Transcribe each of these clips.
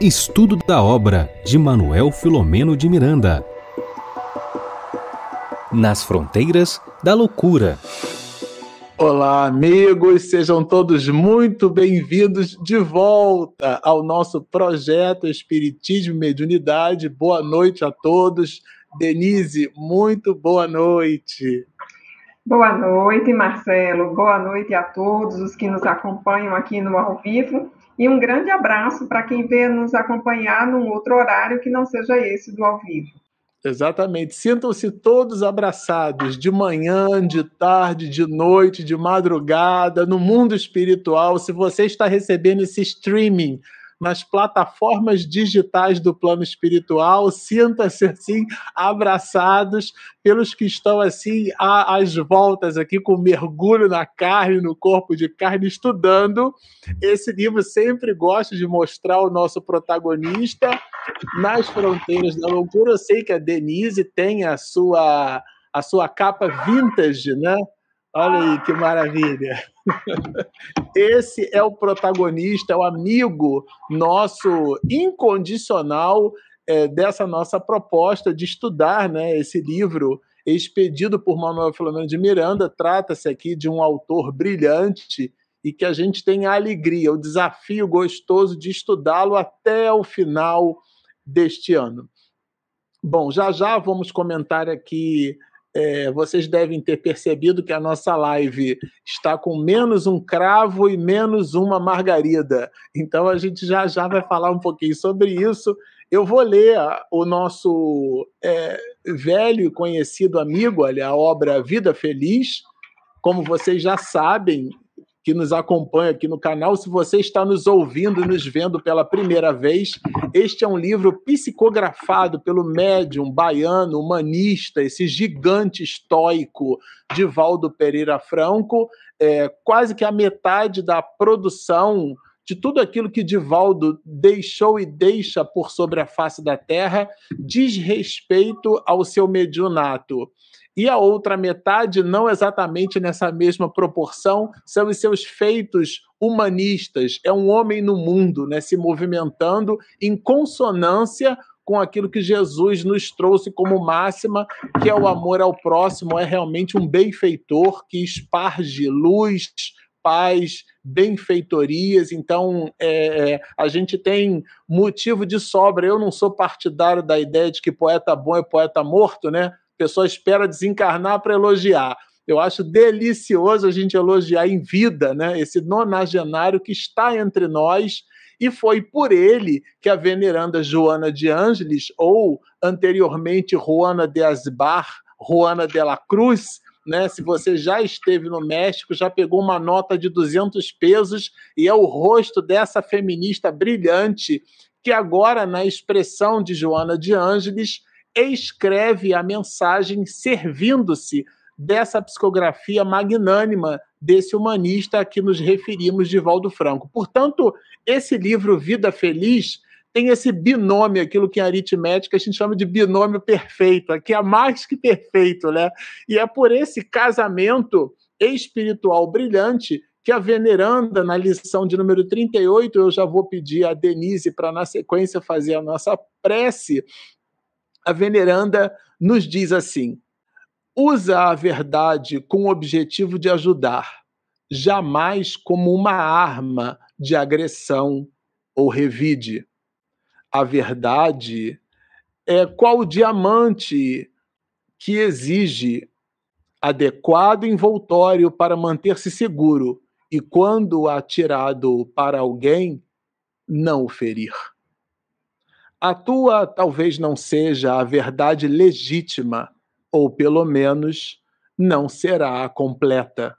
Estudo da obra de Manuel Filomeno de Miranda. Nas fronteiras da loucura. Olá, amigos, sejam todos muito bem-vindos de volta ao nosso projeto Espiritismo e Mediunidade. Boa noite a todos. Denise, muito boa noite. Boa noite, Marcelo. Boa noite a todos os que nos acompanham aqui no ao vivo. E um grande abraço para quem vê nos acompanhar num outro horário que não seja esse do ao vivo. Exatamente. Sintam-se todos abraçados, de manhã, de tarde, de noite, de madrugada, no mundo espiritual. Se você está recebendo esse streaming nas plataformas digitais do plano espiritual. Sinta-se assim abraçados pelos que estão assim às voltas aqui com mergulho na carne, no corpo de carne, estudando. Esse livro sempre gosta de mostrar o nosso protagonista nas fronteiras da loucura. Eu sei que a Denise tem a sua a sua capa vintage, né? Olha aí que maravilha. Esse é o protagonista, é o amigo nosso incondicional é, dessa nossa proposta de estudar né, esse livro expedido por Manuel Filomeno de Miranda. Trata-se aqui de um autor brilhante e que a gente tem a alegria, o desafio gostoso de estudá-lo até o final deste ano. Bom, já já vamos comentar aqui é, vocês devem ter percebido que a nossa live está com menos um cravo e menos uma margarida. Então a gente já já vai falar um pouquinho sobre isso. Eu vou ler o nosso é, velho e conhecido amigo, olha, a obra Vida Feliz. Como vocês já sabem, que nos acompanha aqui no canal. Se você está nos ouvindo e nos vendo pela primeira vez, este é um livro psicografado pelo médium baiano, humanista, esse gigante estoico Divaldo Pereira Franco. É, quase que a metade da produção de tudo aquilo que Divaldo deixou e deixa por sobre a face da terra diz respeito ao seu mediunato e a outra metade, não exatamente nessa mesma proporção, são os seus feitos humanistas. É um homem no mundo, né, se movimentando em consonância com aquilo que Jesus nos trouxe como máxima, que é o amor ao próximo, é realmente um benfeitor que esparge luz, paz, benfeitorias. Então, é, é, a gente tem motivo de sobra. Eu não sou partidário da ideia de que poeta bom é poeta morto, né? Pessoa espera desencarnar para elogiar. Eu acho delicioso a gente elogiar em vida, né? Esse nonagenário que está entre nós e foi por ele que a veneranda Joana de Ângeles, ou anteriormente Juana de Asbar, Juana de la Cruz, né? Se você já esteve no México, já pegou uma nota de 200 pesos e é o rosto dessa feminista brilhante que agora, na expressão de Joana de Ângeles, escreve a mensagem servindo-se dessa psicografia magnânima desse humanista a que nos referimos de Valdo Franco. Portanto, esse livro Vida Feliz tem esse binômio, aquilo que em aritmética a gente chama de binômio perfeito, que é mais que perfeito, né? E é por esse casamento espiritual brilhante que a veneranda, na lição de número 38, eu já vou pedir a Denise para, na sequência, fazer a nossa prece, a veneranda nos diz assim: usa a verdade com o objetivo de ajudar, jamais como uma arma de agressão ou revide. A verdade é qual diamante que exige adequado envoltório para manter-se seguro e, quando atirado para alguém, não o ferir. A tua talvez não seja a verdade legítima, ou pelo menos não será a completa.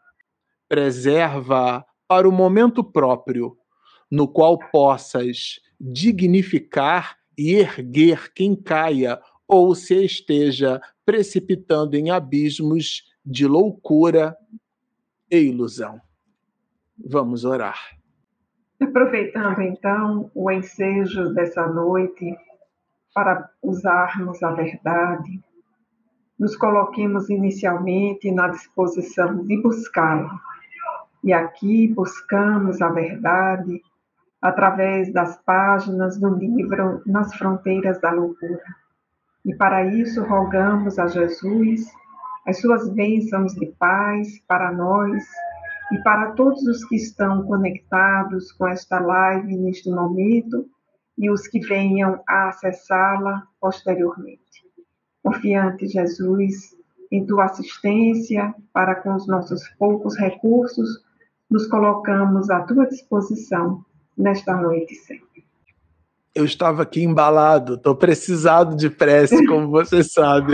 Preserva para o momento próprio, no qual possas dignificar e erguer quem caia ou se esteja precipitando em abismos de loucura e ilusão. Vamos orar. Aproveitando então o ensejo dessa noite para usarmos a verdade, nos coloquemos inicialmente na disposição de buscá-la. E aqui buscamos a verdade através das páginas do livro Nas Fronteiras da Loucura. E para isso rogamos a Jesus as suas bênçãos de paz para nós e para todos os que estão conectados com esta live neste momento e os que venham a acessá-la posteriormente. Confiante, Jesus, em tua assistência para com os nossos poucos recursos, nos colocamos à tua disposição nesta noite sempre. Eu estava aqui embalado, estou precisado de prece, como você sabe.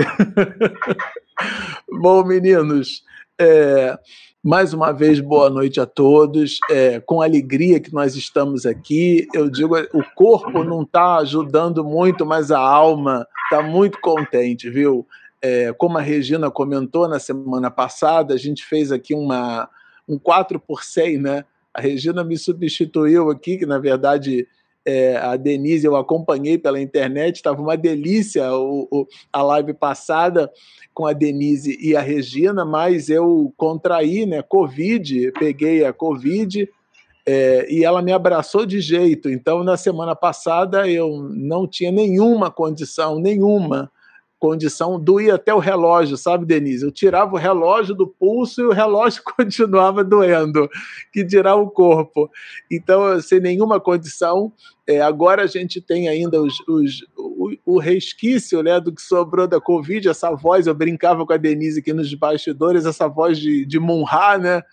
Bom, meninos, é, mais uma vez, boa noite a todos. É, com alegria que nós estamos aqui. Eu digo, o corpo não está ajudando muito, mas a alma está muito contente, viu? É, como a Regina comentou na semana passada, a gente fez aqui uma, um 4 por 100, né? A Regina me substituiu aqui, que na verdade é, a Denise eu acompanhei pela internet, estava uma delícia o, o, a live passada com a Denise e a Regina, mas eu contraí, né, Covid, peguei a Covid é, e ela me abraçou de jeito. Então, na semana passada eu não tinha nenhuma condição, nenhuma condição, doía até o relógio, sabe, Denise? Eu tirava o relógio do pulso e o relógio continuava doendo, que dirá o corpo. Então, sem nenhuma condição, é, agora a gente tem ainda os, os, o, o, resquício né, do que sobrou da Covid, essa voz, eu brincava com a Denise aqui nos bastidores, essa voz de, de Munha, né?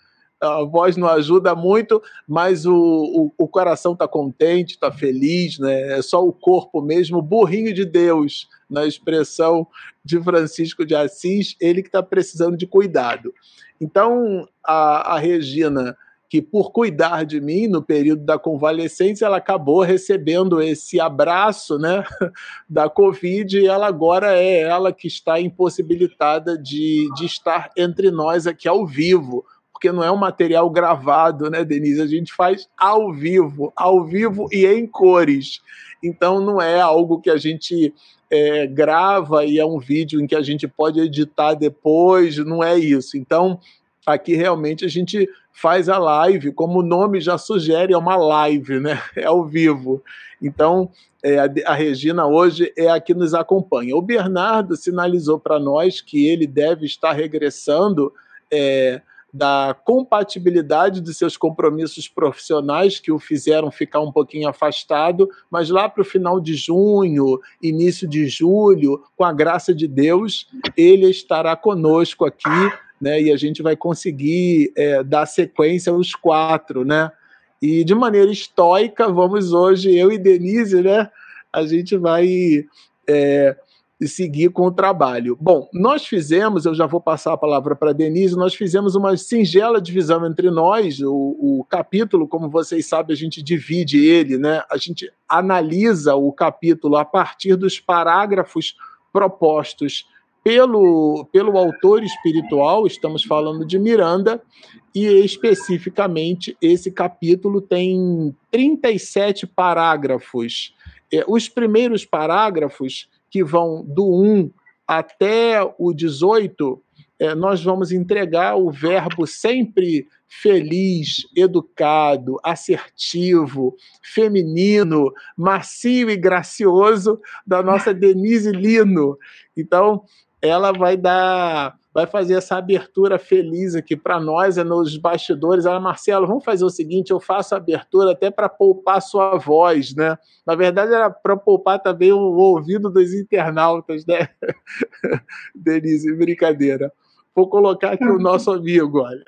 A voz não ajuda muito, mas o, o, o coração está contente, está feliz, né? é só o corpo mesmo, burrinho de Deus, na expressão de Francisco de Assis, ele que está precisando de cuidado. Então, a, a Regina, que por cuidar de mim no período da convalescência, ela acabou recebendo esse abraço né, da Covid e ela agora é ela que está impossibilitada de, de estar entre nós aqui ao vivo porque não é um material gravado, né, Denise? A gente faz ao vivo, ao vivo e em cores. Então não é algo que a gente é, grava e é um vídeo em que a gente pode editar depois, não é isso. Então aqui realmente a gente faz a live, como o nome já sugere, é uma live, né? É ao vivo. Então, é, a, Regina hoje é a que nos acompanha. O Bernardo sinalizou para nós que ele deve estar regressando é, da compatibilidade de seus compromissos profissionais que o fizeram ficar um pouquinho afastado, mas lá para o final de junho, início de julho, com a graça de Deus, ele estará conosco aqui, né? E a gente vai conseguir é, dar sequência aos quatro, né? E de maneira estoica, vamos hoje, eu e Denise, né? A gente vai é, e seguir com o trabalho. Bom, nós fizemos, eu já vou passar a palavra para a Denise, nós fizemos uma singela divisão entre nós, o, o, capítulo, como vocês sabem, a gente divide ele, né? A gente analisa o capítulo a partir dos parágrafos propostos pelo, pelo autor espiritual, estamos falando de Miranda, e especificamente esse capítulo tem 37 parágrafos. É, os primeiros parágrafos que vão do 1 até o 18, é, nós vamos entregar o verbo sempre feliz, educado, assertivo, feminino, macio e gracioso da nossa Denise Lino. Então, ela vai dar vai fazer essa abertura feliz aqui para nós, é nos bastidores. Ela, Marcelo, vamos fazer o seguinte: eu faço a abertura até para poupar sua voz, né? Na verdade, era para poupar também o, ouvido dos internautas, né? Denise, brincadeira. Vou colocar aqui o nosso amigo, olha.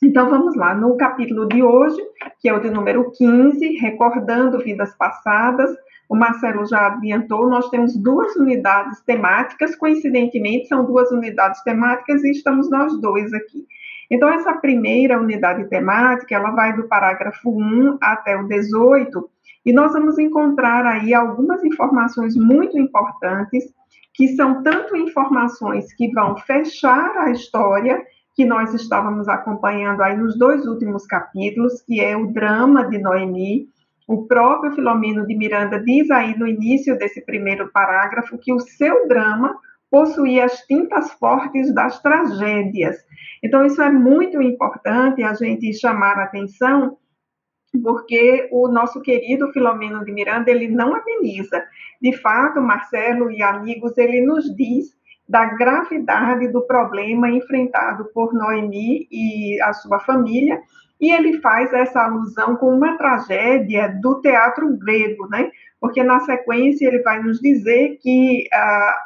Então vamos lá, no capítulo de hoje, que é o de número 15, recordando vidas passadas, o Marcelo já adiantou, nós temos duas unidades temáticas, coincidentemente são duas unidades temáticas e estamos nós dois aqui. Então, essa primeira unidade temática, ela vai do parágrafo 1 até o 18, e nós vamos encontrar aí algumas informações muito importantes, que são tanto informações que vão fechar a história que nós estávamos acompanhando aí nos dois últimos capítulos, que é o drama de Noemi, o próprio Filomeno de Miranda diz aí no início desse primeiro parágrafo que o seu drama possuía as tintas fortes das tragédias. Então, isso é muito importante a gente chamar a atenção porque o nosso querido Filomeno de Miranda, ele não ameniza. De fato, Marcelo e amigos, ele nos diz da gravidade do problema enfrentado por Noemi e a sua família, e ele faz essa alusão com uma tragédia do teatro grego, né? Porque na sequência ele vai nos dizer que ah,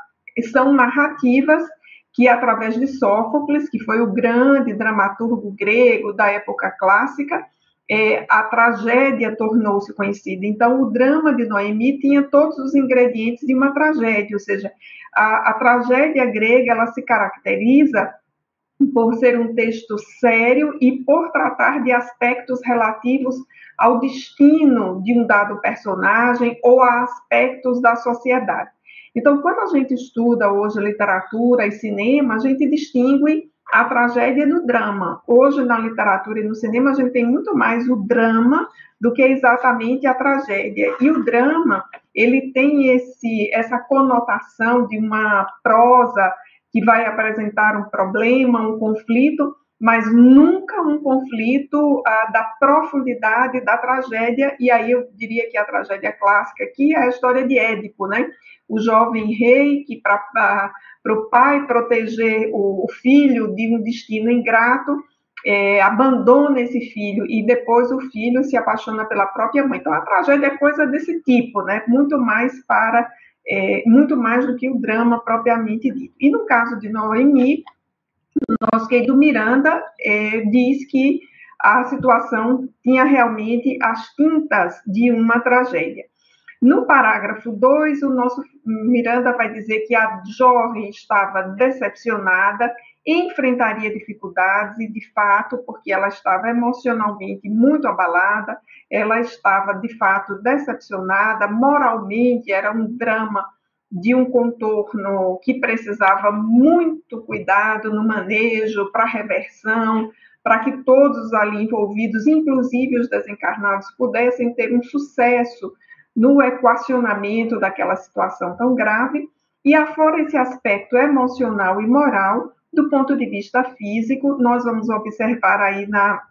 são narrativas que através de Sófocles, que foi o grande dramaturgo grego da época clássica, é, a tragédia tornou-se conhecida. Então, o drama de Noemi tinha todos os ingredientes de uma tragédia, ou seja, a, a tragédia grega ela se caracteriza por ser um texto sério e por tratar de aspectos relativos ao destino de um dado personagem ou a aspectos da sociedade. Então, quando a gente estuda hoje literatura e cinema, a gente distingue a tragédia do drama. Hoje, na literatura e no cinema, a gente tem muito mais o drama do que exatamente a tragédia. E o drama, ele tem esse, essa conotação de uma prosa que vai apresentar um problema, um conflito, mas nunca um conflito ah, da profundidade da tragédia, e aí eu diria que a tragédia clássica aqui é a história de Édipo, né? O jovem rei que para o pai proteger o, o, filho de um destino ingrato, é, abandona esse filho e depois o filho se apaixona pela própria mãe. Então a tragédia é coisa desse tipo, né? Muito mais para é, muito mais do que o drama propriamente dito. E no caso de Noemi, nosso querido Miranda é, diz que a situação tinha realmente as tintas de uma tragédia. No parágrafo 2, o nosso Miranda vai dizer que a jovem estava decepcionada, enfrentaria dificuldades, e de fato, porque ela estava emocionalmente muito abalada, ela estava de fato decepcionada, moralmente era um drama de um contorno que precisava muito cuidado no manejo, para reversão, para que todos ali envolvidos, inclusive os desencarnados, pudessem ter um sucesso no equacionamento daquela situação tão grave. E afora esse aspecto emocional e moral, do ponto de vista físico, nós vamos observar aí na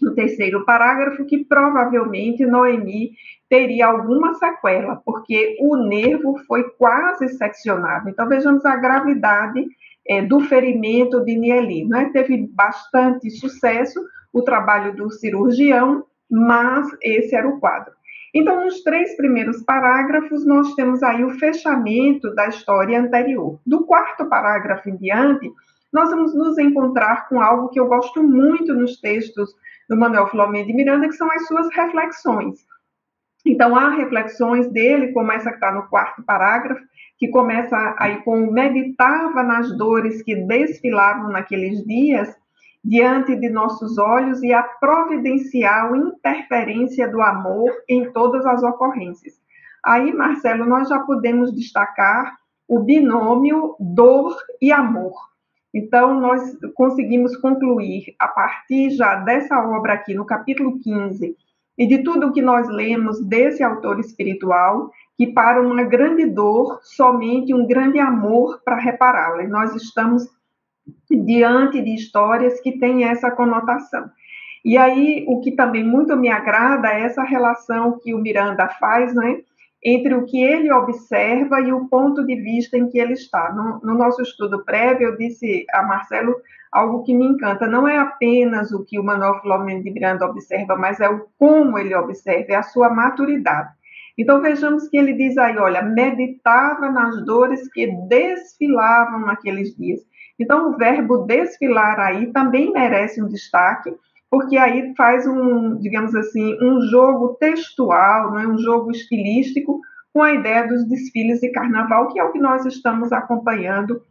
no terceiro parágrafo que provavelmente Noemi teria alguma sequela, porque o nervo foi quase seccionado. Então vejamos a gravidade é, do ferimento de Nieli. Né? Teve bastante sucesso o trabalho do cirurgião, mas esse era o quadro. Então, nos três primeiros parágrafos, nós temos aí o fechamento da história anterior. Do quarto parágrafo em diante, nós vamos nos encontrar com algo que eu gosto muito nos textos do Manuel Filomeno de Miranda, que são as suas reflexões. Então, há reflexões dele, como essa que está no quarto parágrafo, que começa aí com meditava nas dores que desfilavam naqueles dias diante de nossos olhos e a providencial interferência do amor em todas as ocorrências. Aí, Marcelo, nós já podemos destacar o binômio dor e amor. Então, nós conseguimos concluir, a partir já dessa obra aqui, no capítulo 15, e de tudo o que nós lemos desse autor espiritual, que para uma grande dor, somente um grande amor para repará-la. E nós estamos diante de histórias que têm essa conotação. E aí, o que também muito me agrada é essa relação que o Miranda faz, né? Entre o que ele observa e o ponto de vista em que ele está. No, no, nosso estudo prévio, eu disse a Marcelo algo que me encanta. Não é apenas o que o Manuel Filomeno de Miranda observa, mas é o como ele observa, é a sua maturidade. Então vejamos que ele diz aí, olha, meditava nas dores que desfilavam naqueles dias. Então o verbo desfilar aí também merece um destaque, porque aí faz um, digamos assim, um jogo textual, não é um jogo estilístico com a ideia dos desfiles de carnaval, que é o que nós estamos acompanhando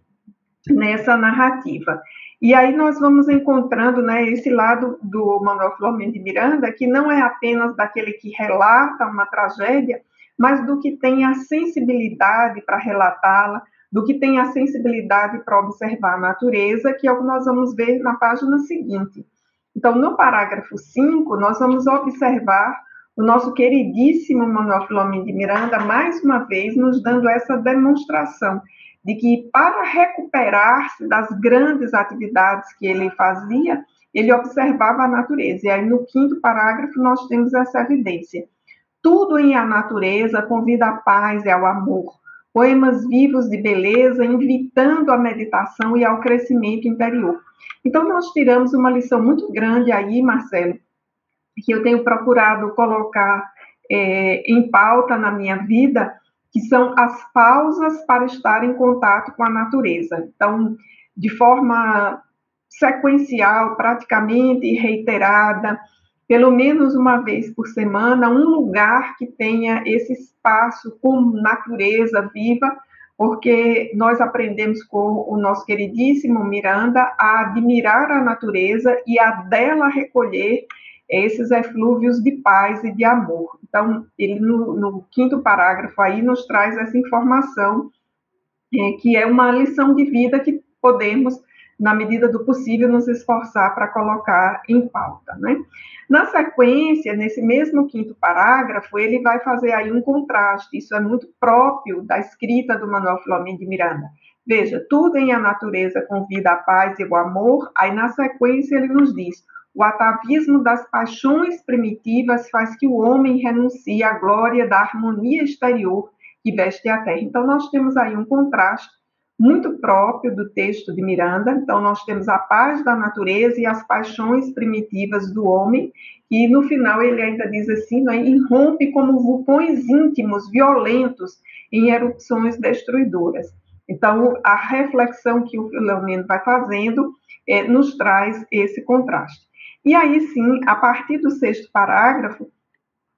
nessa narrativa. E aí nós vamos encontrando né, esse lado do Manuel Flamengo de Miranda, que não é apenas daquele que relata uma tragédia, mas do que tem a sensibilidade para relatá-la, do que tem a sensibilidade para observar a natureza, que é o que nós vamos ver na página seguinte. Então, no parágrafo 5, nós vamos observar o nosso queridíssimo Manuel Filomeno de Miranda, mais uma vez, nos dando essa demonstração de que, para recuperar-se das grandes atividades que ele fazia, ele observava a natureza. E aí, no quinto parágrafo, nós temos essa evidência. Tudo em a natureza convida à paz e ao amor. Poemas vivos de beleza, invitando à meditação e ao crescimento interior. Então, nós tiramos uma lição muito grande aí, Marcelo, que eu tenho procurado colocar é, em pauta na minha vida, que são as pausas para estar em contato com a natureza. Então, de forma sequencial, praticamente reiterada, pelo menos uma vez por semana, um lugar que tenha esse espaço com natureza viva, porque nós aprendemos com o nosso queridíssimo Miranda a admirar a natureza e a dela recolher esses eflúvios de paz e de amor. Então, ele no, no quinto parágrafo aí nos traz essa informação, é, que é uma lição de vida que podemos, na medida do possível, nos esforçar para colocar em pauta, né? Na sequência, nesse mesmo quinto parágrafo, ele vai fazer aí um contraste, isso é muito próprio da escrita do Manuel Filomeno de Miranda. Veja, tudo em a natureza convida a paz e o amor, aí na sequência ele nos diz, o atavismo das paixões primitivas faz que o homem renuncie à glória da harmonia exterior que veste a terra. Então, nós temos aí um contraste muito próprio do texto de Miranda. Então, nós temos a paz da natureza e as paixões primitivas do homem, e no final ele ainda diz assim: né, irrompe como vulcões íntimos, violentos, em erupções destruidoras. Então, a reflexão que o Filomeno vai fazendo é, nos traz esse contraste. E aí sim, a partir do sexto parágrafo,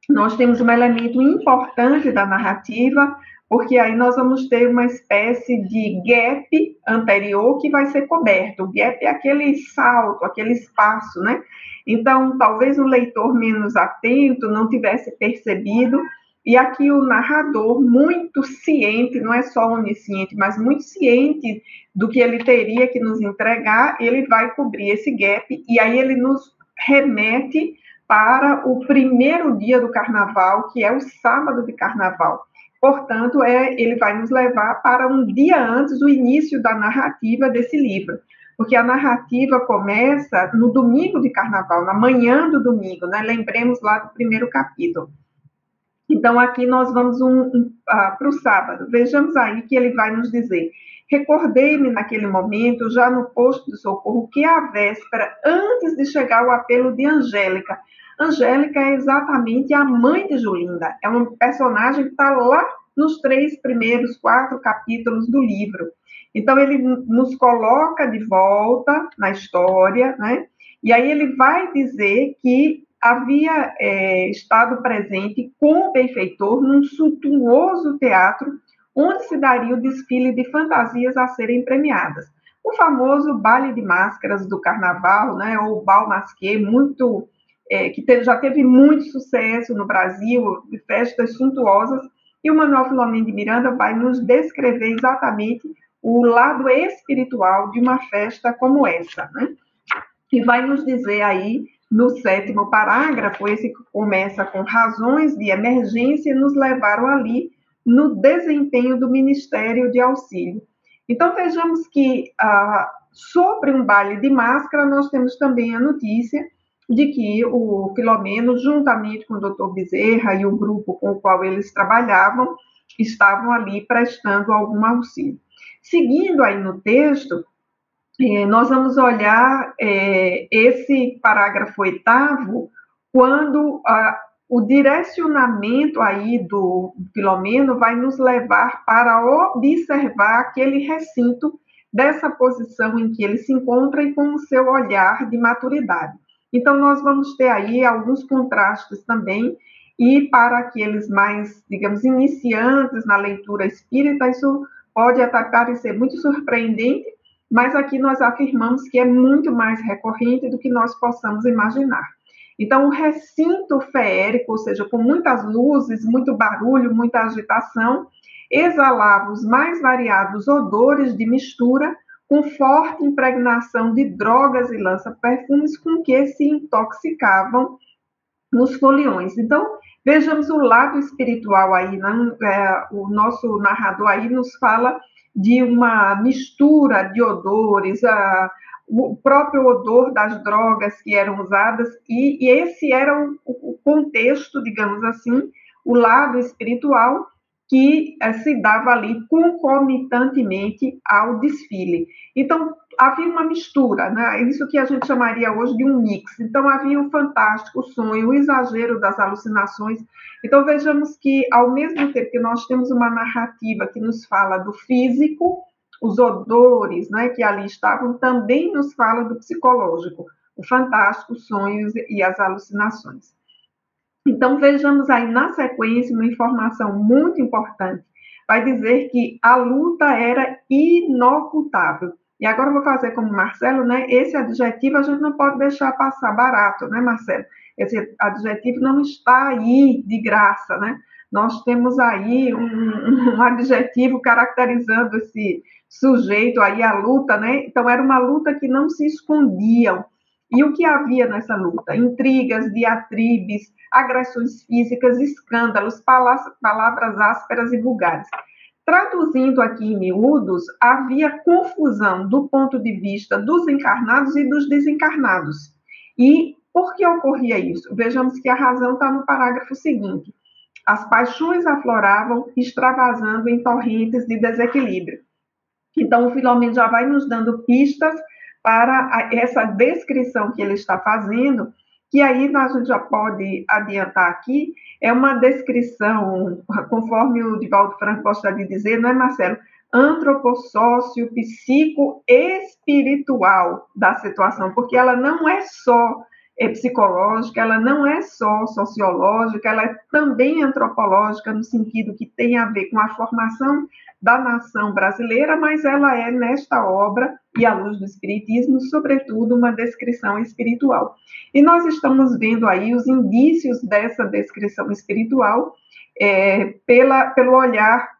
nós temos um elemento importante da narrativa, porque aí nós vamos ter uma espécie de gap anterior que vai ser coberto. O gap é aquele salto, aquele espaço, né? Então, talvez o leitor menos atento não tivesse percebido, e aqui o narrador, muito ciente, não é só onisciente, mas muito ciente do que ele teria que nos entregar, ele vai cobrir esse gap, e aí ele nos remete para o primeiro dia do carnaval, que é o sábado de carnaval. Portanto, é, ele vai nos levar para um dia antes do início da narrativa desse livro, porque a narrativa começa no domingo de carnaval, na manhã do domingo, né? Lembremos lá do primeiro capítulo. Então, aqui nós vamos um, um, uh, para o sábado. Vejamos aí que ele vai nos dizer: Recordei-me naquele momento, já no posto de socorro, que a véspera, antes de chegar o apelo de Angélica, Angélica é exatamente a mãe de Julinda, é uma personagem que está lá nos três primeiros, quatro capítulos do livro. Então, ele nos coloca de volta na história, né? E aí ele vai dizer que havia é, estado presente com o benfeitor num suntuoso teatro onde se daria o desfile de fantasias a serem premiadas. O famoso baile de máscaras do carnaval, né, ou bal masqué, muito é, que teve, já teve muito sucesso no Brasil, de festas suntuosas, e o Manuel Filomeno de Miranda vai nos descrever exatamente o lado espiritual de uma festa como essa, né? E vai nos dizer aí, no sétimo parágrafo, esse começa com razões de emergência nos levaram ali no desempenho do Ministério de Auxílio. Então, vejamos que ah, sobre um baile de máscara, nós temos também a notícia de que o Filomeno, juntamente com o doutor Bezerra e o grupo com o qual eles trabalhavam, estavam ali prestando algum auxílio. Seguindo aí no texto, eh, nós vamos olhar eh, esse parágrafo oitavo, quando o direcionamento aí do Filomeno vai nos levar para observar aquele recinto dessa posição em que ele se encontra e com o seu olhar de maturidade. Então, nós vamos ter aí alguns contrastes também, e para aqueles mais, digamos, iniciantes na leitura espírita, isso pode até parecer muito surpreendente, mas aqui nós afirmamos que é muito mais recorrente do que nós possamos imaginar. Então, o recinto feérico, ou seja, com muitas luzes, muito barulho, muita agitação, exalava os mais variados odores de mistura com forte impregnação de drogas e lança-perfumes com que se intoxicavam nos foliões. Então, vejamos o lado espiritual aí, né? é, o nosso narrador aí nos fala de uma mistura de odores, a, o próprio odor das drogas que eram usadas, e, e esse era o, o, contexto, digamos assim, o lado espiritual que eh, se dava ali concomitantemente ao desfile. Então, havia uma mistura, né? isso que a gente chamaria hoje de um mix. Então, havia o fantástico, o sonho, o exagero das alucinações. Então, vejamos que, ao mesmo tempo que nós temos uma narrativa que nos fala do físico, os odores né, que ali estavam, também nos fala do psicológico, o fantástico, os sonhos e as alucinações. Então, vejamos aí na sequência uma informação muito importante. Vai dizer que a luta era inocultável. E agora eu vou fazer como Marcelo, né? Esse adjetivo a gente não pode deixar passar barato, né, Marcelo? Esse adjetivo não está aí de graça, né? Nós temos aí um, um adjetivo caracterizando esse sujeito aí à luta, né? Então era uma luta que não se escondiam. E o que havia nessa luta? Intrigas, diatribes, agressões físicas, escândalos, palavras ásperas e vulgares. Traduzindo aqui em miúdos, havia confusão do ponto de vista dos encarnados e dos desencarnados. E por que ocorria isso? Vejamos que a razão está no parágrafo seguinte. As paixões afloravam, extravasando em torrentes de desequilíbrio. Então, o Filomeno já vai nos dando pistas para essa descrição que ele está fazendo, que aí a gente já pode adiantar aqui, é uma descrição, conforme o Divaldo Franco gosta de dizer, não é, Marcelo? Antropossócio, psico, espiritual da situação, porque ela não é só é psicológica, ela não é só sociológica, ela é também antropológica, no sentido que tem a ver com a formação da nação brasileira, mas ela é, nesta obra, e à luz do Espiritismo, sobretudo, uma descrição espiritual. E nós estamos vendo aí os indícios dessa descrição espiritual é, pela, pelo olhar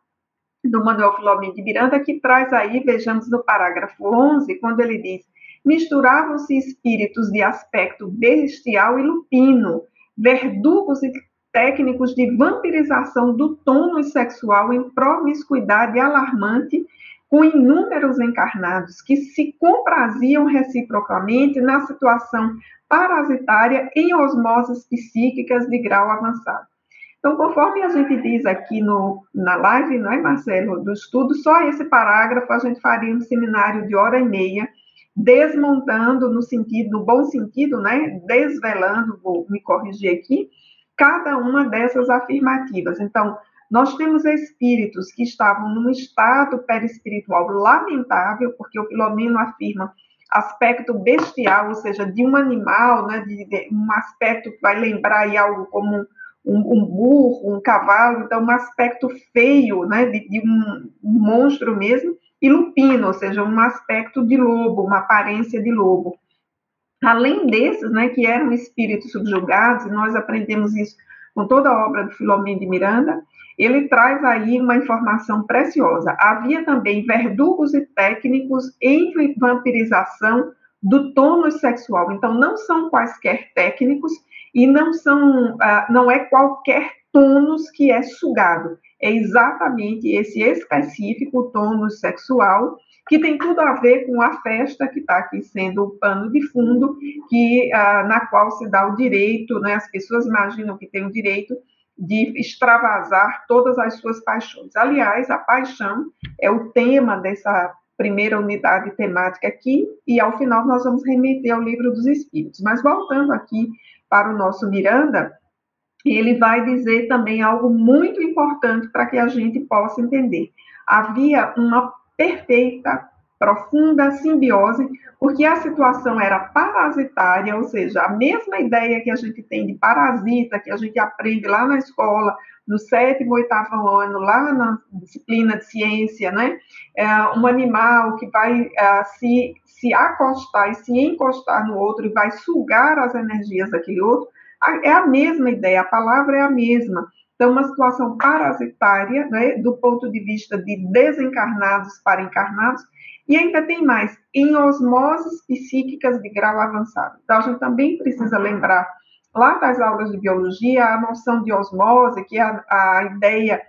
do Manuel Filomeno de Miranda, que traz aí, vejamos no parágrafo 11, quando ele diz: misturavam-se espíritos de aspecto bestial e lupino, verdugos e técnicos de vampirização do tônus sexual em promiscuidade alarmante com inúmeros encarnados que se compraziam reciprocamente na situação parasitária em osmoses psíquicas de grau avançado. Então, conforme a gente diz aqui no, na live, não é, Marcelo, do estudo, só esse parágrafo a gente faria um seminário de hora e meia, desmontando no sentido, no bom sentido, né, desvelando, vou me corrigir aqui, cada uma dessas afirmativas. Então, nós temos espíritos que estavam num estado perispiritual lamentável, porque o Filomeno afirma aspecto bestial, ou seja, de um animal, né, de, de um aspecto que vai lembrar aí algo como um, um, burro, um cavalo, então um aspecto feio, né, de, de um, um monstro mesmo, e lupino, ou seja, um aspecto de lobo, uma aparência de lobo. Além desses, né, que eram espíritos subjugados, e nós aprendemos isso com toda a obra do Filomeno de Miranda, ele traz aí uma informação preciosa. Havia também verdugos e técnicos em vampirização do tônus sexual. Então, não são quaisquer técnicos e não são, uh, não é qualquer tônus que é sugado. É exatamente esse específico tônus sexual que tem tudo a ver com a festa que está aqui sendo o pano de fundo, que ah, na qual se dá o direito, né, as pessoas imaginam que tem o direito de extravasar todas as suas paixões. Aliás, a paixão é o tema dessa primeira unidade temática aqui, e ao final nós vamos remeter ao livro dos Espíritos. Mas voltando aqui para o nosso Miranda, ele vai dizer também algo muito importante para que a gente possa entender. Havia uma perfeita, profunda simbiose, porque a situação era parasitária, ou seja, a mesma ideia que a gente tem de parasita, que a gente aprende lá na escola, no sétimo, oitavo ano, lá na disciplina de ciência, né? É um animal que vai é, se, se acostar e se encostar no outro e vai sugar as energias daquele outro, é a mesma ideia, a palavra é a mesma. Então, uma situação parasitária, né, do ponto de vista de desencarnados para encarnados, e ainda tem mais, em osmoses psíquicas de grau avançado. Então, a gente também precisa lembrar, lá das aulas de biologia, a noção de osmose, que é a, a ideia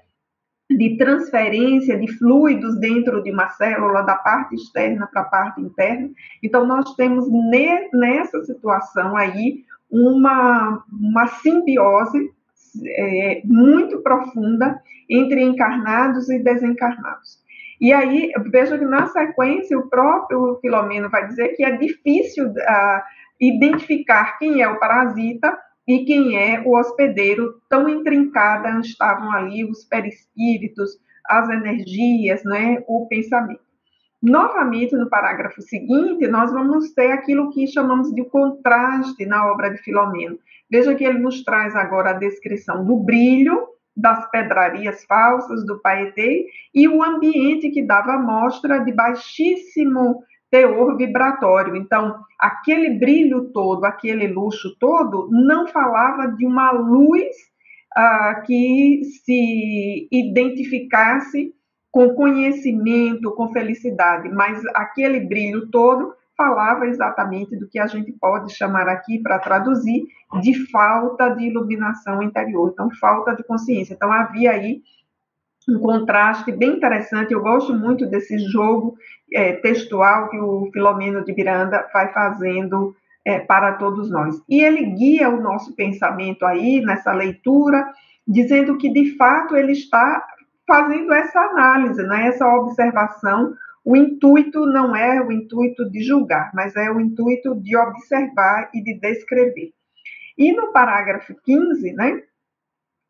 de transferência de fluidos dentro de uma célula, da parte externa para a parte interna. Então, nós temos nessa situação aí uma, uma simbiose é, muito profunda entre encarnados e desencarnados. E aí, veja que na sequência, o próprio Filomeno vai dizer que é difícil uh, identificar quem é o parasita e quem é o hospedeiro, tão intrincada estavam ali os perispíritos, as energias, né, o pensamento. Novamente, no parágrafo seguinte, nós vamos ter aquilo que chamamos de contraste na obra de Filomeno. Veja que ele nos traz agora a descrição do brilho das pedrarias falsas do Paetê e o ambiente que dava mostra de baixíssimo teor vibratório. Então, aquele brilho todo, aquele luxo todo, não falava de uma luz ah, que se identificasse com conhecimento, com felicidade, mas aquele brilho todo falava exatamente do que a gente pode chamar aqui, para traduzir, de falta de iluminação interior, então, falta de consciência. Então, havia aí um contraste bem interessante. Eu gosto muito desse jogo é, textual que o Filomeno de Miranda vai fazendo é, para todos nós. E ele guia o nosso pensamento aí nessa leitura, dizendo que de fato ele está fazendo essa análise, né, essa observação. O intuito não é o intuito de julgar, mas é o intuito de observar e de descrever. E no parágrafo 15, né,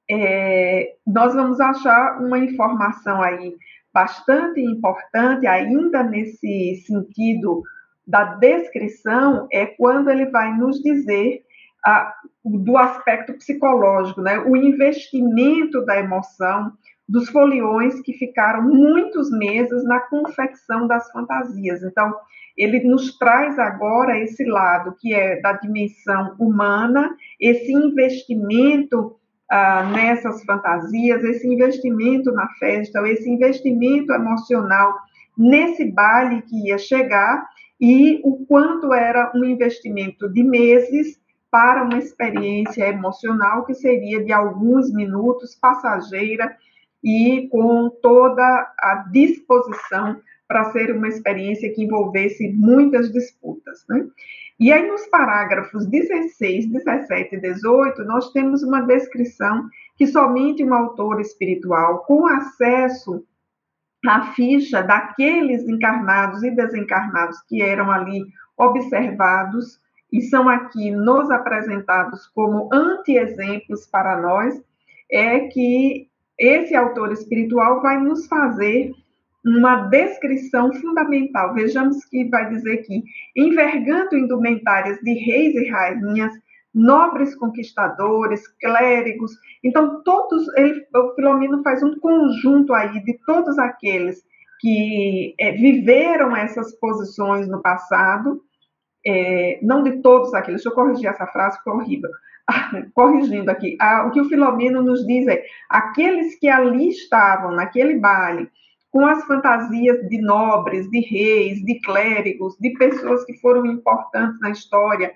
é, nós vamos achar uma informação aí bastante importante, ainda nesse sentido da descrição, é quando ele vai nos dizer ah, do aspecto psicológico, né? o investimento da emoção, dos foliões que ficaram muitos meses na confecção das fantasias. Então, ele nos traz agora esse lado que é da dimensão humana, esse investimento ah, nessas fantasias, esse investimento na festa, esse investimento emocional nesse baile que ia chegar e o quanto era um investimento de meses para uma experiência emocional que seria de alguns minutos, passageira e com toda a disposição para ser uma experiência que envolvesse muitas disputas. Né? E aí, nos parágrafos 16, 17 e 18, nós temos uma descrição que somente um autor espiritual, com acesso à ficha daqueles encarnados e desencarnados que eram ali observados e são aqui nos apresentados como anti-exemplos para nós, é que esse autor espiritual vai nos fazer uma descrição fundamental. Vejamos que vai dizer que, envergando indumentárias de reis e rainhas, nobres conquistadores, clérigos, então todos, ele, o Filomeno faz um conjunto aí de todos aqueles que é, viveram essas posições no passado, é, não de todos aqueles, deixa eu corrigir essa frase, foi horrível, corrigindo aqui, ah, o que o Filomeno nos diz é, aqueles que ali estavam, naquele baile, com as fantasias de nobres, de reis, de clérigos, de pessoas que foram importantes na história,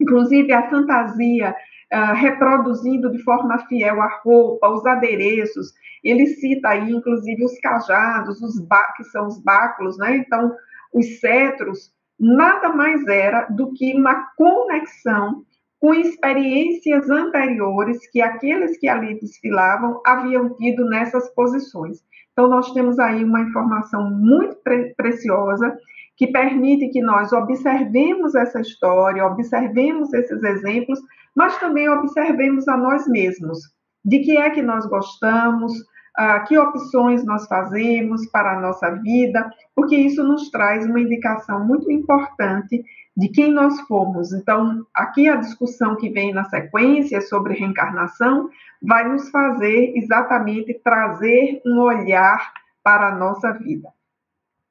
inclusive a fantasia uh, reproduzindo de forma fiel a roupa, os adereços. Ele cita aí, inclusive, os cajados, os que são os báculos, né? Então, os cetros, nada mais era do que uma conexão com experiências anteriores que aqueles que ali desfilavam haviam tido nessas posições. Então, nós temos aí uma informação muito pre preciosa que permite que nós observemos essa história, observemos esses exemplos, mas também observemos a nós mesmos. De que é que nós gostamos, uh, que opções nós fazemos para a nossa vida, porque isso nos traz uma indicação muito importante de quem nós fomos. Então, aqui a discussão que vem na sequência sobre reencarnação vai nos fazer exatamente trazer um olhar para a nossa vida.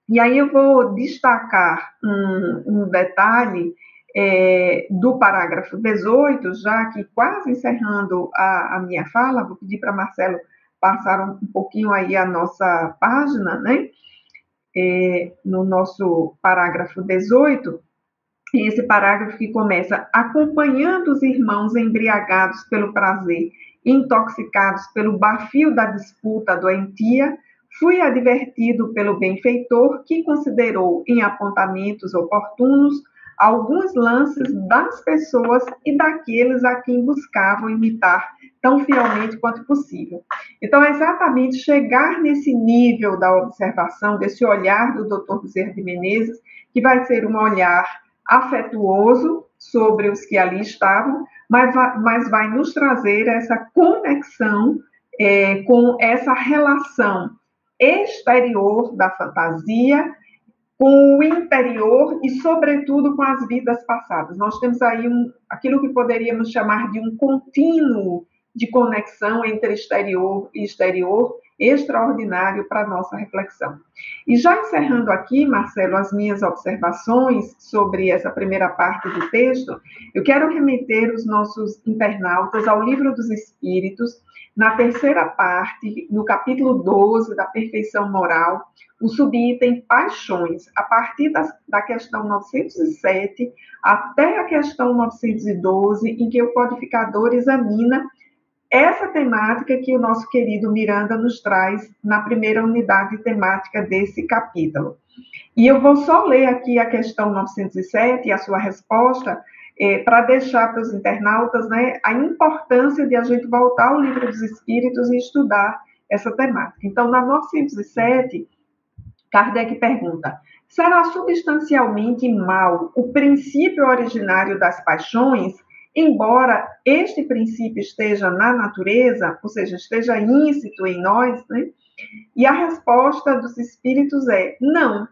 E aí eu vou destacar um, um detalhe é, do parágrafo 18, já que quase encerrando a, a minha fala, vou pedir para Marcelo passar um, um, pouquinho aí a nossa página, né? É, no nosso parágrafo 18, esse parágrafo que começa acompanhando os irmãos embriagados pelo prazer intoxicados pelo bafio da disputa doentia, fui advertido pelo benfeitor, que considerou em apontamentos oportunos alguns lances das pessoas e daqueles a quem buscavam imitar tão fielmente quanto possível. Então, é exatamente chegar nesse nível da observação, desse olhar do Dr. Bezerra de Menezes, que vai ser um olhar afetuoso sobre os que ali estavam, mas mas vai nos trazer essa conexão é, com essa relação exterior da fantasia com o interior e, sobretudo, com as vidas passadas. Nós temos aí um, aquilo que poderíamos chamar de um contínuo de conexão entre exterior e exterior extraordinário para nossa reflexão. E já encerrando aqui, Marcelo, as minhas observações sobre essa primeira parte do texto, eu quero remeter os nossos internautas ao Livro dos Espíritos, na terceira parte, no capítulo 12 da perfeição moral, o subitem paixões, a partir da, da questão 907 até a questão 912, em que o codificador examina essa temática que o nosso querido Miranda nos traz na primeira unidade temática desse capítulo. E eu vou só ler aqui a questão 907 e a sua resposta, é, para deixar para os internautas né, a importância de a gente voltar ao livro dos Espíritos e estudar essa temática. Então, na 907, Kardec pergunta: será substancialmente mal o princípio originário das paixões, embora este princípio esteja na natureza, ou seja, esteja íncito em nós, né? E a resposta dos espíritos é: não.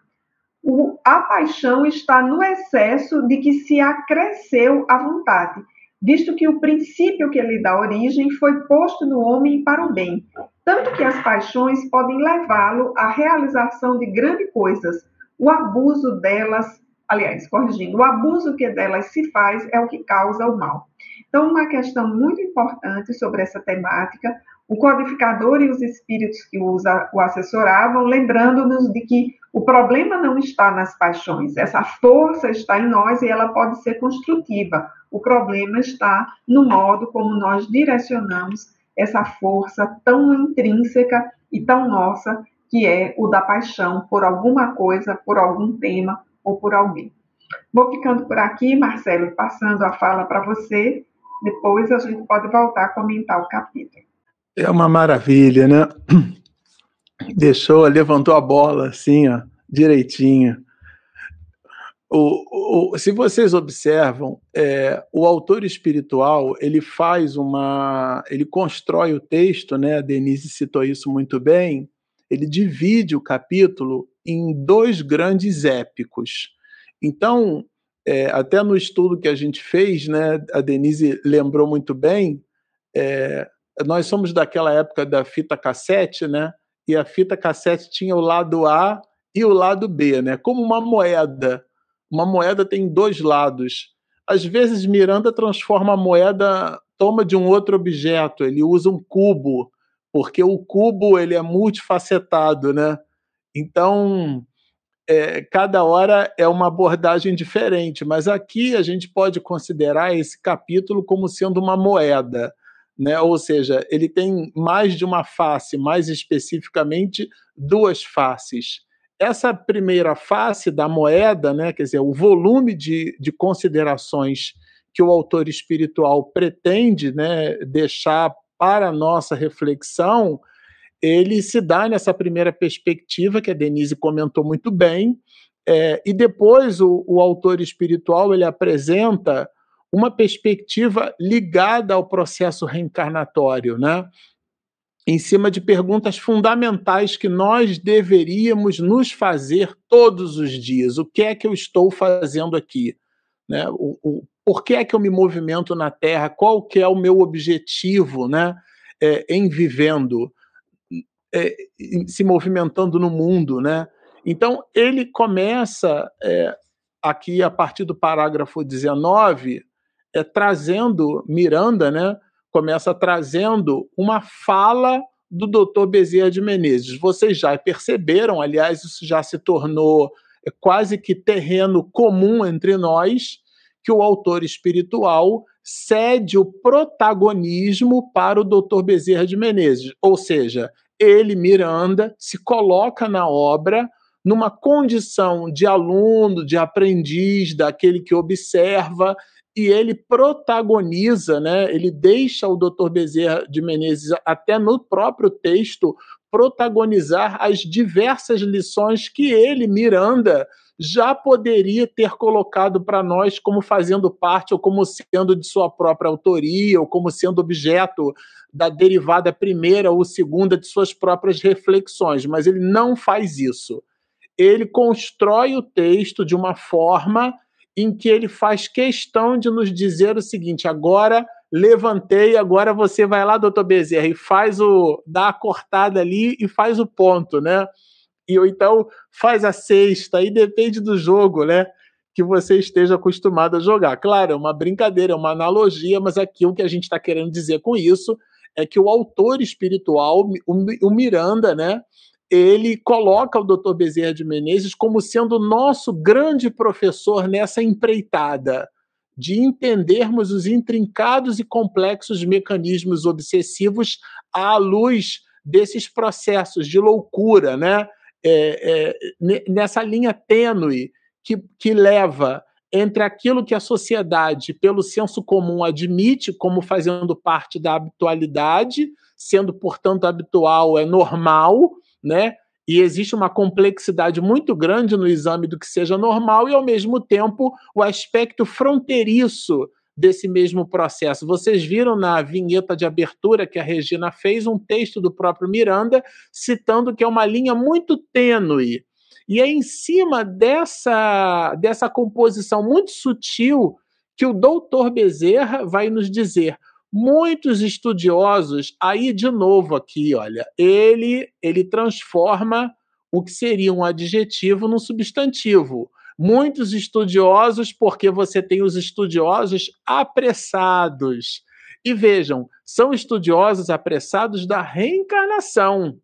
O, a paixão está no excesso de que se acresceu a vontade, visto que o princípio que lhe dá origem foi posto no homem para o bem, tanto que as paixões podem levá-lo à realização de grandes coisas. O abuso delas, aliás, corrigindo, o abuso que delas se faz é o que causa o mal. Então, uma questão muito importante sobre essa temática, o codificador e os espíritos que o assessoravam, lembrando-nos de que o problema não está nas paixões, essa força está em nós e ela pode ser construtiva. O problema está no modo como nós direcionamos essa força tão intrínseca e tão nossa que é o da paixão por alguma coisa, por algum tema ou por alguém. Vou ficando por aqui, Marcelo, passando a fala para você. Depois a gente pode voltar a comentar o capítulo. É uma maravilha, né? Deixou, levantou a bola assim, ó, direitinho. O, o, se vocês observam, é, o autor espiritual ele faz uma, ele constrói o texto, né? A Denise citou isso muito bem. Ele divide o capítulo em dois grandes épicos. Então, é, até no estudo que a gente fez, né? A Denise lembrou muito bem. É, nós somos daquela época da fita cassete, né? E a fita cassete tinha o lado A e o lado B, né? Como uma moeda uma moeda tem dois lados. Às vezes, Miranda transforma a moeda, toma de um outro objeto, ele usa um cubo, porque o cubo ele é multifacetado, né? Então, é, cada hora é uma abordagem diferente, mas aqui a gente pode considerar esse capítulo como sendo uma moeda, né? Ou seja, ele tem mais de uma face, mais especificamente duas faces. Essa primeira face da moeda, né, quer dizer, o volume de, de considerações que o autor espiritual pretende né, deixar para a nossa reflexão, ele se dá nessa primeira perspectiva que a Denise comentou muito bem, é, e depois o, o autor espiritual ele apresenta uma perspectiva ligada ao processo reencarnatório, né? em cima de perguntas fundamentais que nós deveríamos nos fazer todos os dias. O que é que eu estou fazendo aqui? Né? O, o, por que é que eu me movimento na Terra? Qual que é o meu objetivo né? É, em vivendo, é, se movimentando no mundo? Né? Então, ele começa é, aqui, a partir do parágrafo 19, é, trazendo Miranda, né? começa trazendo uma fala do doutor Bezerra de Menezes. Vocês já perceberam, aliás, isso já se tornou quase que terreno comum entre nós, que o autor espiritual cede o protagonismo para o Dr. Bezerra de Menezes, ou seja, ele, Miranda, se coloca na obra numa condição de aluno, de aprendiz, daquele que observa, e ele protagoniza, né? ele deixa o Dr. Bezerra de Menezes, até no próprio texto, protagonizar as diversas lições que ele, Miranda, já poderia ter colocado para nós como fazendo parte ou como sendo de sua própria autoria ou como sendo objeto da derivada primeira ou segunda de suas próprias reflexões, mas ele não faz isso. Ele constrói o texto de uma forma em que ele faz questão de nos dizer o seguinte: agora levantei, agora você vai lá, doutor Bezerra, e faz o. dá a cortada ali e faz o ponto, né? E ou então faz a sexta, aí depende do jogo, né? Que você esteja acostumado a jogar. Claro, é uma brincadeira, é uma analogia, mas aqui o que a gente está querendo dizer com isso é que o autor espiritual, o Miranda, né? Ele coloca o Dr. Bezerra de Menezes como sendo o nosso grande professor nessa empreitada de entendermos os intrincados e complexos mecanismos obsessivos à luz desses processos de loucura, né? É, é, nessa linha tênue que, que leva entre aquilo que a sociedade, pelo senso comum, admite como fazendo parte da habitualidade, sendo, portanto, habitual é normal, né? E existe uma complexidade muito grande no exame do que seja normal e, ao mesmo tempo, o aspecto fronteiriço desse mesmo processo. Vocês viram na vinheta de abertura que a Regina fez um texto do próprio Miranda citando que é uma linha muito tênue. E é em cima dessa, dessa composição muito sutil que o doutor Bezerra vai nos dizer. Muitos estudiosos, aí de novo aqui, olha, ele, ele transforma o que seria um adjetivo num substantivo muitos estudiosos, porque você tem os estudiosos apressados. E vejam, são estudiosos apressados da reencarnação.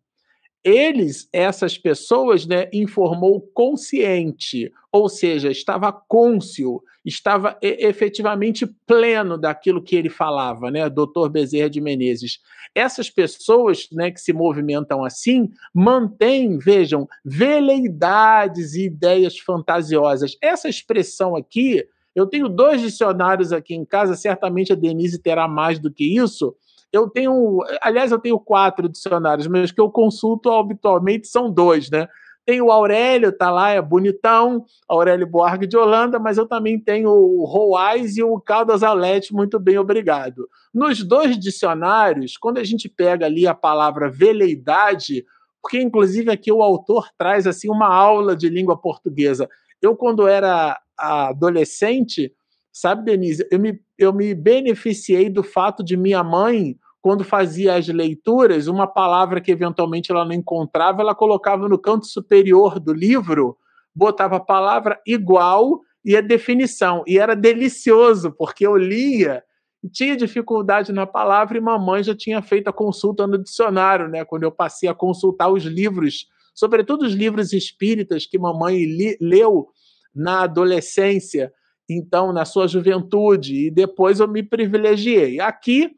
Eles, essas pessoas, né, informou consciente, ou seja, estava cônscio, estava efetivamente pleno daquilo que ele falava, né, doutor Bezerra de Menezes. Essas pessoas né, que se movimentam assim mantêm, vejam, veleidades e ideias fantasiosas. Essa expressão aqui, eu tenho dois dicionários aqui em casa, certamente a Denise terá mais do que isso. Eu tenho, aliás, eu tenho quatro dicionários, mas que eu consulto habitualmente são dois, né? Tem o Aurélio, tá lá, é bonitão, Aurélio Buarque de Holanda, mas eu também tenho o Roais e o Caldas Alete, muito bem, obrigado. Nos dois dicionários, quando a gente pega ali a palavra veleidade, porque inclusive aqui o autor traz assim uma aula de língua portuguesa. Eu, quando era adolescente, sabe, Denise, eu me, eu me beneficiei do fato de minha mãe quando fazia as leituras, uma palavra que eventualmente ela não encontrava, ela colocava no canto superior do livro, botava a palavra igual e a definição. E era delicioso, porque eu lia tinha dificuldade na palavra e mamãe já tinha feito a consulta no dicionário, né? Quando eu passei a consultar os livros, sobretudo os livros espíritas que mamãe li, leu na adolescência, então na sua juventude, e depois eu me privilegiei. Aqui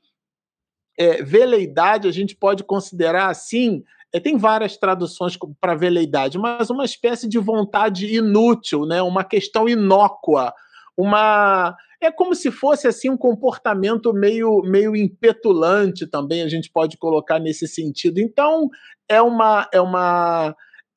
é, veleidade a gente pode considerar assim. É, tem várias traduções para veleidade, mas uma espécie de vontade inútil, né? uma questão inócua, uma é como se fosse assim um comportamento meio meio impetulante também a gente pode colocar nesse sentido. Então é uma é uma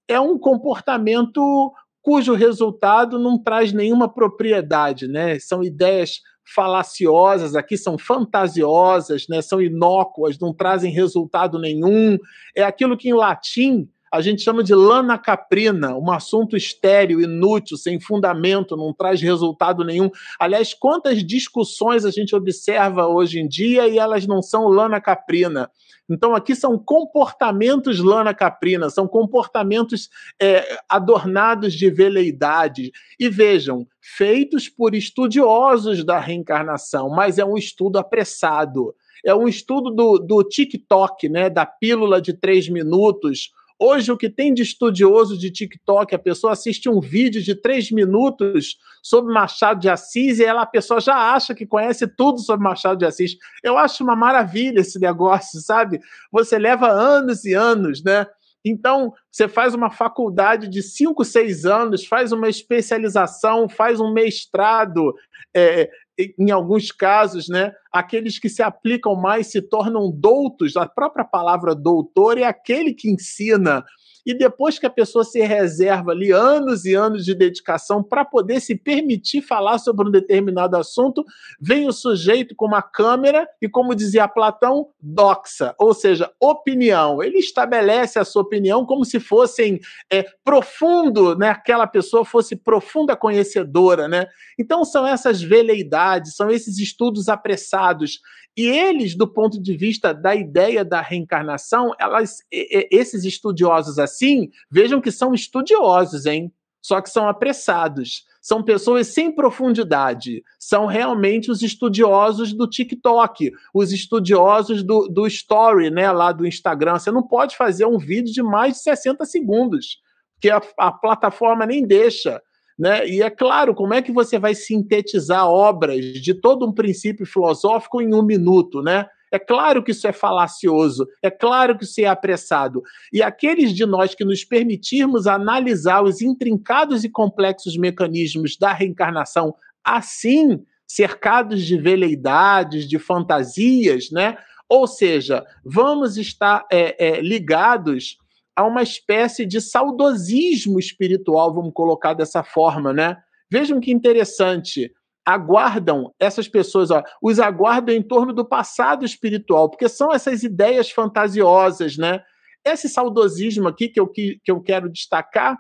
é um comportamento cujo resultado não traz nenhuma propriedade, né? São ideias falaciosas, aqui são fantasiosas, né? são inócuas, não trazem resultado nenhum. É aquilo que em latim a gente chama de lana caprina, um assunto estéril, inútil, sem fundamento, não traz resultado nenhum. Aliás, quantas discussões a gente observa hoje em dia e elas não são lana caprina. Então, aqui são comportamentos lana caprina, são comportamentos é, adornados de veleidade. E vejam, feitos por estudiosos da reencarnação, mas é um estudo apressado. É um estudo do, do TikTok, né, da pílula de três minutos, Hoje, o que tem de estudioso de TikTok, a pessoa assiste um vídeo de três minutos sobre Machado de Assis e ela, a pessoa já acha que conhece tudo sobre Machado de Assis. Eu acho uma maravilha esse negócio, sabe? Você leva anos e anos, né? Então, você faz uma faculdade de cinco, seis anos, faz uma especialização, faz um mestrado, é, em alguns casos, né, aqueles que se aplicam mais se tornam doutos. A própria palavra doutor é aquele que ensina e depois que a pessoa se reserva ali anos e anos de dedicação para poder se permitir falar sobre um determinado assunto, vem o sujeito com uma câmera e, como dizia Platão, doxa, ou seja, opinião. Ele estabelece a sua opinião como se fossem é, profundo, né? Aquela pessoa fosse profunda conhecedora, né? Então são essas veleidades, são esses estudos apressados e eles, do ponto de vista da ideia da reencarnação, elas, esses estudiosos assim, vejam que são estudiosos, hein? Só que são apressados. São pessoas sem profundidade. São realmente os estudiosos do TikTok, os estudiosos do, do Story, né? Lá do Instagram. Você não pode fazer um vídeo de mais de 60 segundos, que a, a plataforma nem deixa. Né? E é claro, como é que você vai sintetizar obras de todo um princípio filosófico em um minuto, né? É claro que isso é falacioso, é claro que isso é apressado. E aqueles de nós que nos permitirmos analisar os intrincados e complexos mecanismos da reencarnação assim, cercados de veleidades, de fantasias, né? Ou seja, vamos estar é, é, ligados a uma espécie de saudosismo espiritual, vamos colocar dessa forma, né? Vejam que interessante. Aguardam essas pessoas, ó, os aguardam em torno do passado espiritual, porque são essas ideias fantasiosas, né? Esse saudosismo aqui que eu, que, que eu quero destacar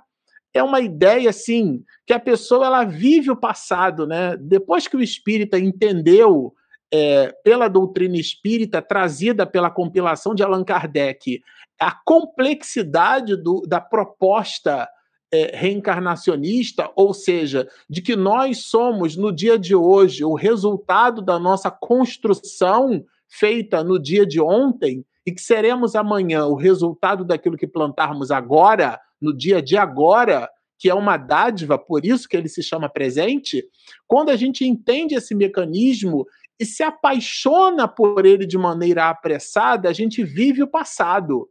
é uma ideia assim que a pessoa ela vive o passado, né? Depois que o espírita entendeu é, pela doutrina espírita trazida pela compilação de Allan Kardec, a complexidade do, da proposta é, reencarnacionista, ou seja, de que nós somos, no dia de hoje, o resultado da nossa construção feita no dia de ontem, e que seremos amanhã o resultado daquilo que plantarmos agora, no dia de agora, que é uma dádiva, por isso que ele se chama presente, quando a gente entende esse mecanismo e se apaixona por ele de maneira apressada, a gente vive o passado.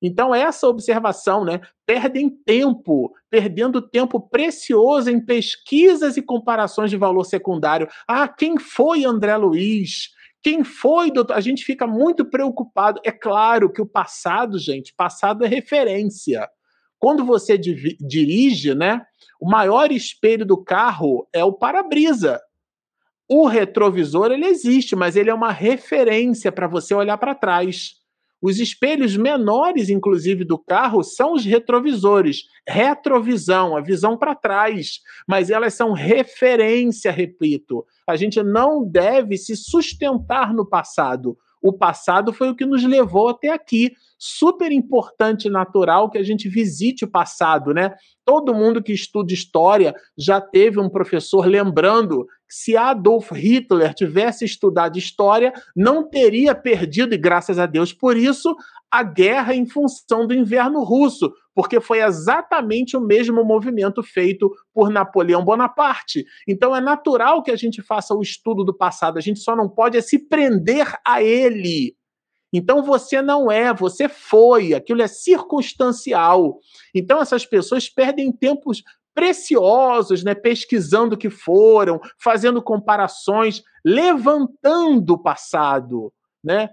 Então, essa observação, né? Perdem tempo, perdendo tempo precioso em pesquisas e comparações de valor secundário. Ah, quem foi André Luiz? Quem foi, doutor? A gente fica muito preocupado. É claro que o passado, gente, passado é referência. Quando você dirige, né? O maior espelho do carro é o para-brisa. O retrovisor ele existe, mas ele é uma referência para você olhar para trás. Os espelhos menores, inclusive, do carro são os retrovisores, retrovisão, a visão para trás, mas elas são referência, repito. A gente não deve se sustentar no passado. O passado foi o que nos levou até aqui. Super importante e natural que a gente visite o passado, né? Todo mundo que estuda história já teve um professor lembrando se Adolf Hitler tivesse estudado história, não teria perdido, e graças a Deus por isso, a guerra em função do inverno russo, porque foi exatamente o mesmo movimento feito por Napoleão Bonaparte. Então é natural que a gente faça o estudo do passado, a gente só não pode é se prender a ele. Então você não é, você foi, aquilo é circunstancial. Então essas pessoas perdem tempos preciosos, né, pesquisando o que foram, fazendo comparações, levantando o passado, né?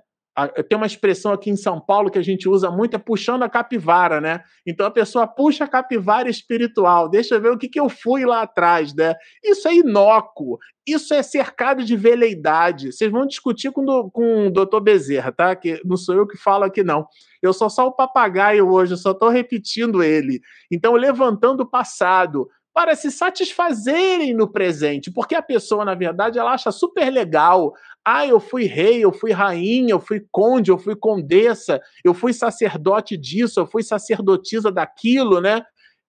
Tem uma expressão aqui em São Paulo que a gente usa muito, é puxando a capivara, né? Então a pessoa puxa a capivara espiritual, deixa eu ver o que, que eu fui lá atrás, né? Isso é inócuo, isso é cercado de veleidade. Vocês vão discutir com, do, com o doutor Bezerra, tá? Que não sou eu que falo aqui, não. Eu sou só o papagaio hoje, eu só estou repetindo ele. Então, levantando o passado, para se satisfazerem no presente, porque a pessoa, na verdade, ela acha super legal. Ah, eu fui rei, eu fui rainha, eu fui conde, eu fui condessa, eu fui sacerdote disso, eu fui sacerdotisa daquilo, né?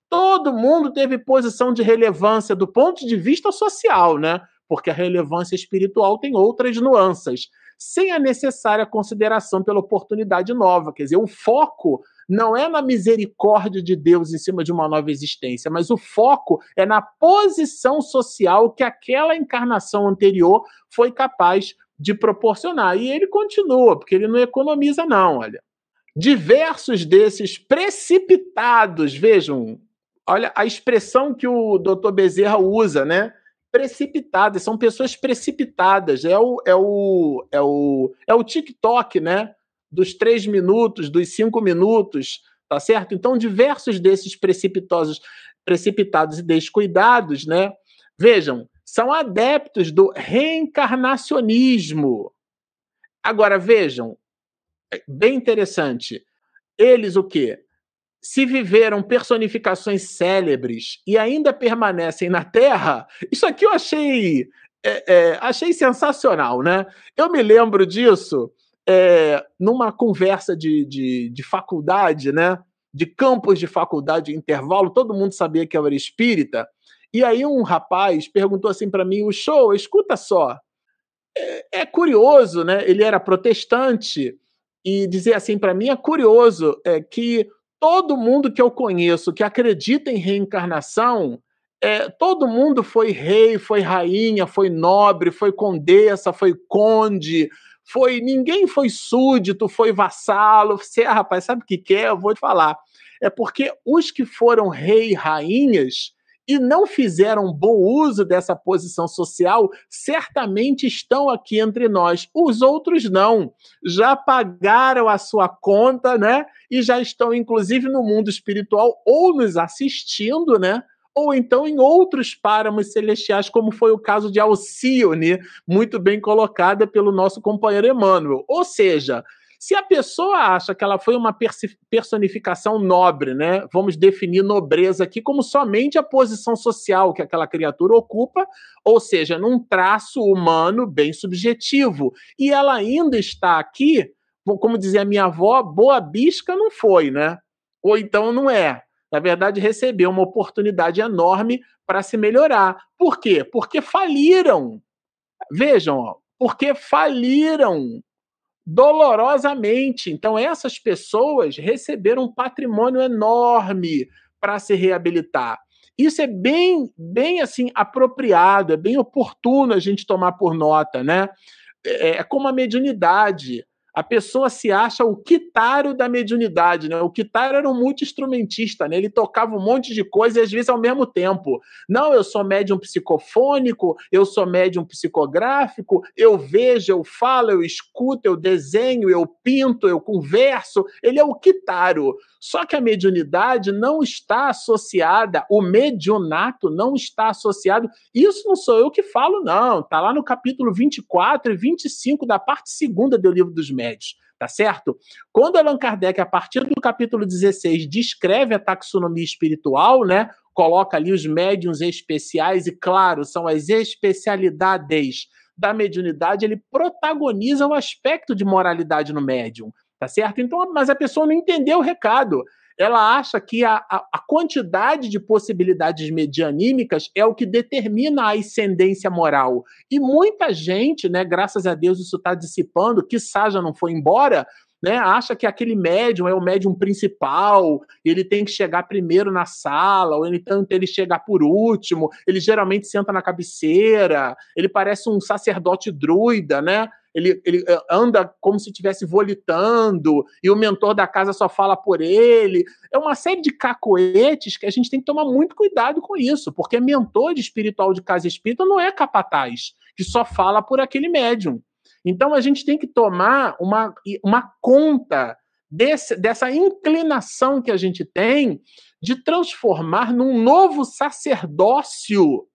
Todo mundo teve posição de relevância do ponto de vista social, né? Porque a relevância espiritual tem outras nuances, sem a necessária consideração pela oportunidade nova. Quer dizer, o foco não é na misericórdia de Deus em cima de uma nova existência, mas o foco é na posição social que aquela encarnação anterior foi capaz de proporcionar. E ele continua, porque ele não economiza, não, olha. Diversos desses precipitados, vejam, olha a expressão que o doutor Bezerra usa, né? Precipitadas, são pessoas precipitadas. É o, é o, é o, é o TikTok, né? Dos três minutos, dos cinco minutos, tá certo? Então, diversos desses precipitosos, precipitados e descuidados, né? Vejam, são adeptos do reencarnacionismo. Agora, vejam, é bem interessante. Eles o quê? Se viveram personificações célebres e ainda permanecem na Terra, isso aqui eu achei, é, é, achei sensacional, né? Eu me lembro disso é, numa conversa de, de, de, faculdade, né? De campus de faculdade, de intervalo, todo mundo sabia que eu era espírita. E aí um rapaz perguntou assim para mim, o show, escuta só, é, é curioso, né? Ele era protestante e dizer assim para mim é curioso é, que todo mundo que eu conheço que acredita em reencarnação, é, todo mundo foi rei, foi rainha, foi nobre, foi condessa, foi conde, foi ninguém foi súdito, foi vassalo. Você, ah, rapaz, sabe o que, que é? Eu vou te falar. É porque os que foram rei e rainhas e não fizeram bom uso dessa posição social, certamente estão aqui entre nós. Os outros não. Já pagaram a sua conta, né? E já estão, inclusive, no mundo espiritual, ou nos assistindo, né? Ou então em outros páramos celestiais, como foi o caso de Alcione, muito bem colocada pelo nosso companheiro Emmanuel. Ou seja, se a pessoa acha que ela foi uma personificação nobre, né? Vamos definir nobreza aqui como somente a posição social que aquela criatura ocupa, ou seja, num traço humano bem subjetivo. E ela ainda está aqui, como dizia minha avó, boa bisca não foi, né? Ou então não é. Na verdade, recebeu uma oportunidade enorme para se melhorar. Por quê? Porque faliram. Vejam, ó, porque faliram dolorosamente. Então, essas pessoas receberam um patrimônio enorme para se reabilitar. Isso é bem, bem assim apropriado, é bem oportuno a gente tomar por nota, né? É, é como a mediunidade a pessoa se acha o quitário da mediunidade, né? O quitário era um multi-instrumentista, né? Ele tocava um monte de coisa e às vezes ao mesmo tempo. Não, eu sou médium psicofônico, eu sou médium psicográfico, eu vejo, eu falo, eu escuto, eu desenho, eu pinto, eu converso. Ele é o quitário. Só que a mediunidade não está associada, o mediunato não está associado. Isso não sou eu que falo, não. Está lá no capítulo 24 e 25 da parte segunda do livro dos médios. Tá certo? Quando Allan Kardec, a partir do capítulo 16, descreve a taxonomia espiritual, né? Coloca ali os médiums especiais, e claro, são as especialidades da mediunidade, ele protagoniza o aspecto de moralidade no médium tá certo? Então, mas a pessoa não entendeu o recado. Ela acha que a, a, a quantidade de possibilidades medianímicas é o que determina a ascendência moral. E muita gente, né, graças a Deus isso está dissipando, que Saja não foi embora, né, acha que aquele médium é o médium principal, ele tem que chegar primeiro na sala, ou então ele chegar por último, ele geralmente senta na cabeceira, ele parece um sacerdote druida, né? Ele, ele eh, anda como se estivesse volitando, e o mentor da casa só fala por ele. É uma série de cacoetes que a gente tem que tomar muito cuidado com isso, porque mentor de espiritual de casa espírita não é capataz, que só fala por aquele médium. Então a gente tem que tomar uma, uma conta desse, dessa inclinação que a gente tem de transformar num novo sacerdócio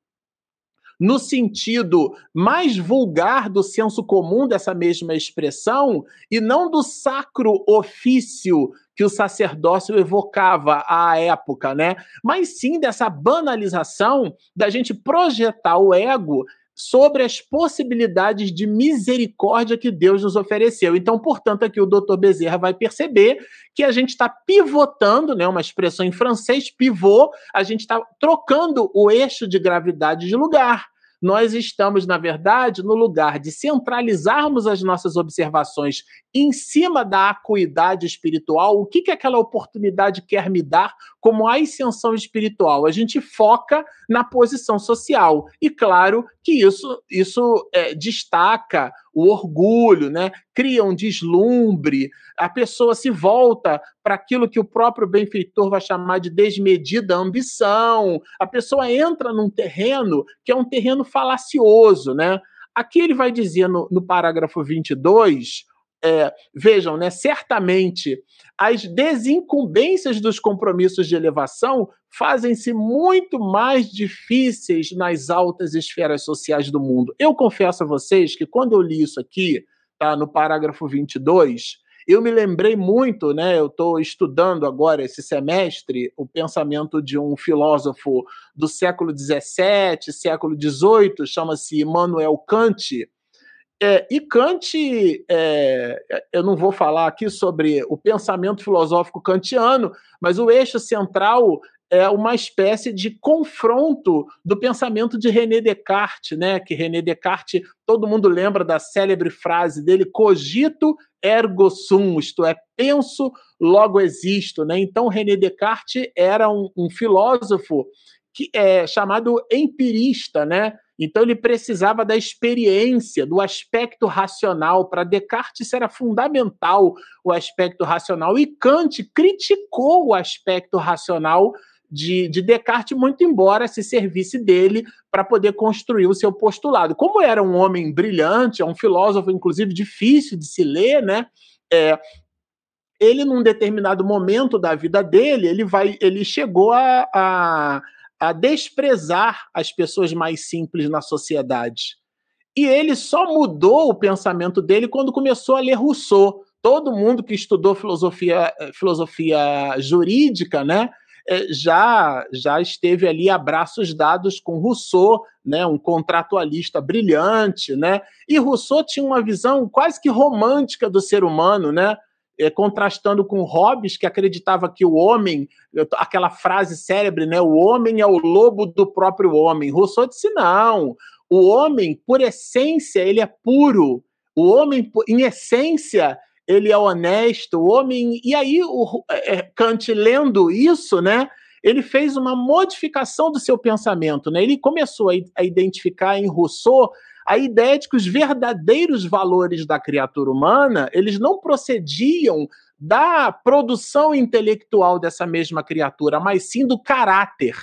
no sentido mais vulgar do senso comum dessa mesma expressão, e não do sacro ofício que o sacerdócio evocava à época, né? Mas sim dessa banalização da gente projetar o ego sobre as possibilidades de misericórdia que Deus nos ofereceu. Então, portanto, aqui o doutor Bezerra vai perceber que a gente está pivotando, né, uma expressão em francês, pivô, a gente está trocando o eixo de gravidade de lugar. Nós estamos, na verdade, no lugar de centralizarmos as nossas observações em cima da acuidade espiritual, o que, que aquela oportunidade quer me dar como ascensão espiritual. A gente foca na posição social. E claro que isso, isso é, destaca o orgulho, né? cria um deslumbre, a pessoa se volta para aquilo que o próprio benfeitor vai chamar de desmedida ambição, a pessoa entra num terreno que é um terreno falacioso. Né? Aqui ele vai dizer no, no parágrafo 22 é, vejam, né, certamente as desincumbências dos compromissos de elevação fazem-se muito mais difíceis nas altas esferas sociais do mundo. Eu confesso a vocês que quando eu li isso aqui, tá, no parágrafo 22, eu me lembrei muito, né? Eu estou estudando agora esse semestre o pensamento de um filósofo do século XVII, século XVIII, chama-se Immanuel Kant, é, e Kant, é, eu não vou falar aqui sobre o pensamento filosófico kantiano, mas o eixo central é uma espécie de confronto do pensamento de René Descartes, né? Que René Descartes, todo mundo lembra da célebre frase dele: cogito ergo sum, isto é, penso, logo existo, né? Então René Descartes era um, um filósofo que é chamado empirista, né? Então ele precisava da experiência, do aspecto racional. Para Descartes era fundamental, o aspecto racional. E Kant criticou o aspecto racional de, de Descartes, muito embora se servisse dele para poder construir o seu postulado. Como era um homem brilhante, é um filósofo, inclusive, difícil de se ler, né? É, ele, num determinado momento da vida dele, ele vai, ele chegou a, a a desprezar as pessoas mais simples na sociedade. E ele só mudou o pensamento dele quando começou a ler Rousseau. Todo mundo que estudou filosofia, filosofia jurídica, né, eh, já já esteve ali a braços dados com Rousseau, né, um contratualista brilhante, né? E Rousseau tinha uma visão quase que romântica do ser humano, né? É, contrastando com Hobbes, que acreditava que o homem, aquela frase célebre, né, o homem é o lobo do próprio homem. Rousseau disse: não, o homem, por essência, ele é puro. O homem, em essência, ele é honesto. O homem. E aí, o, é, Kant, lendo isso, né? Ele fez uma modificação do seu pensamento, né? Ele começou a, a identificar em Rousseau a ideia de que os verdadeiros valores da criatura humana, eles não procediam da produção intelectual dessa mesma criatura, mas sim do caráter.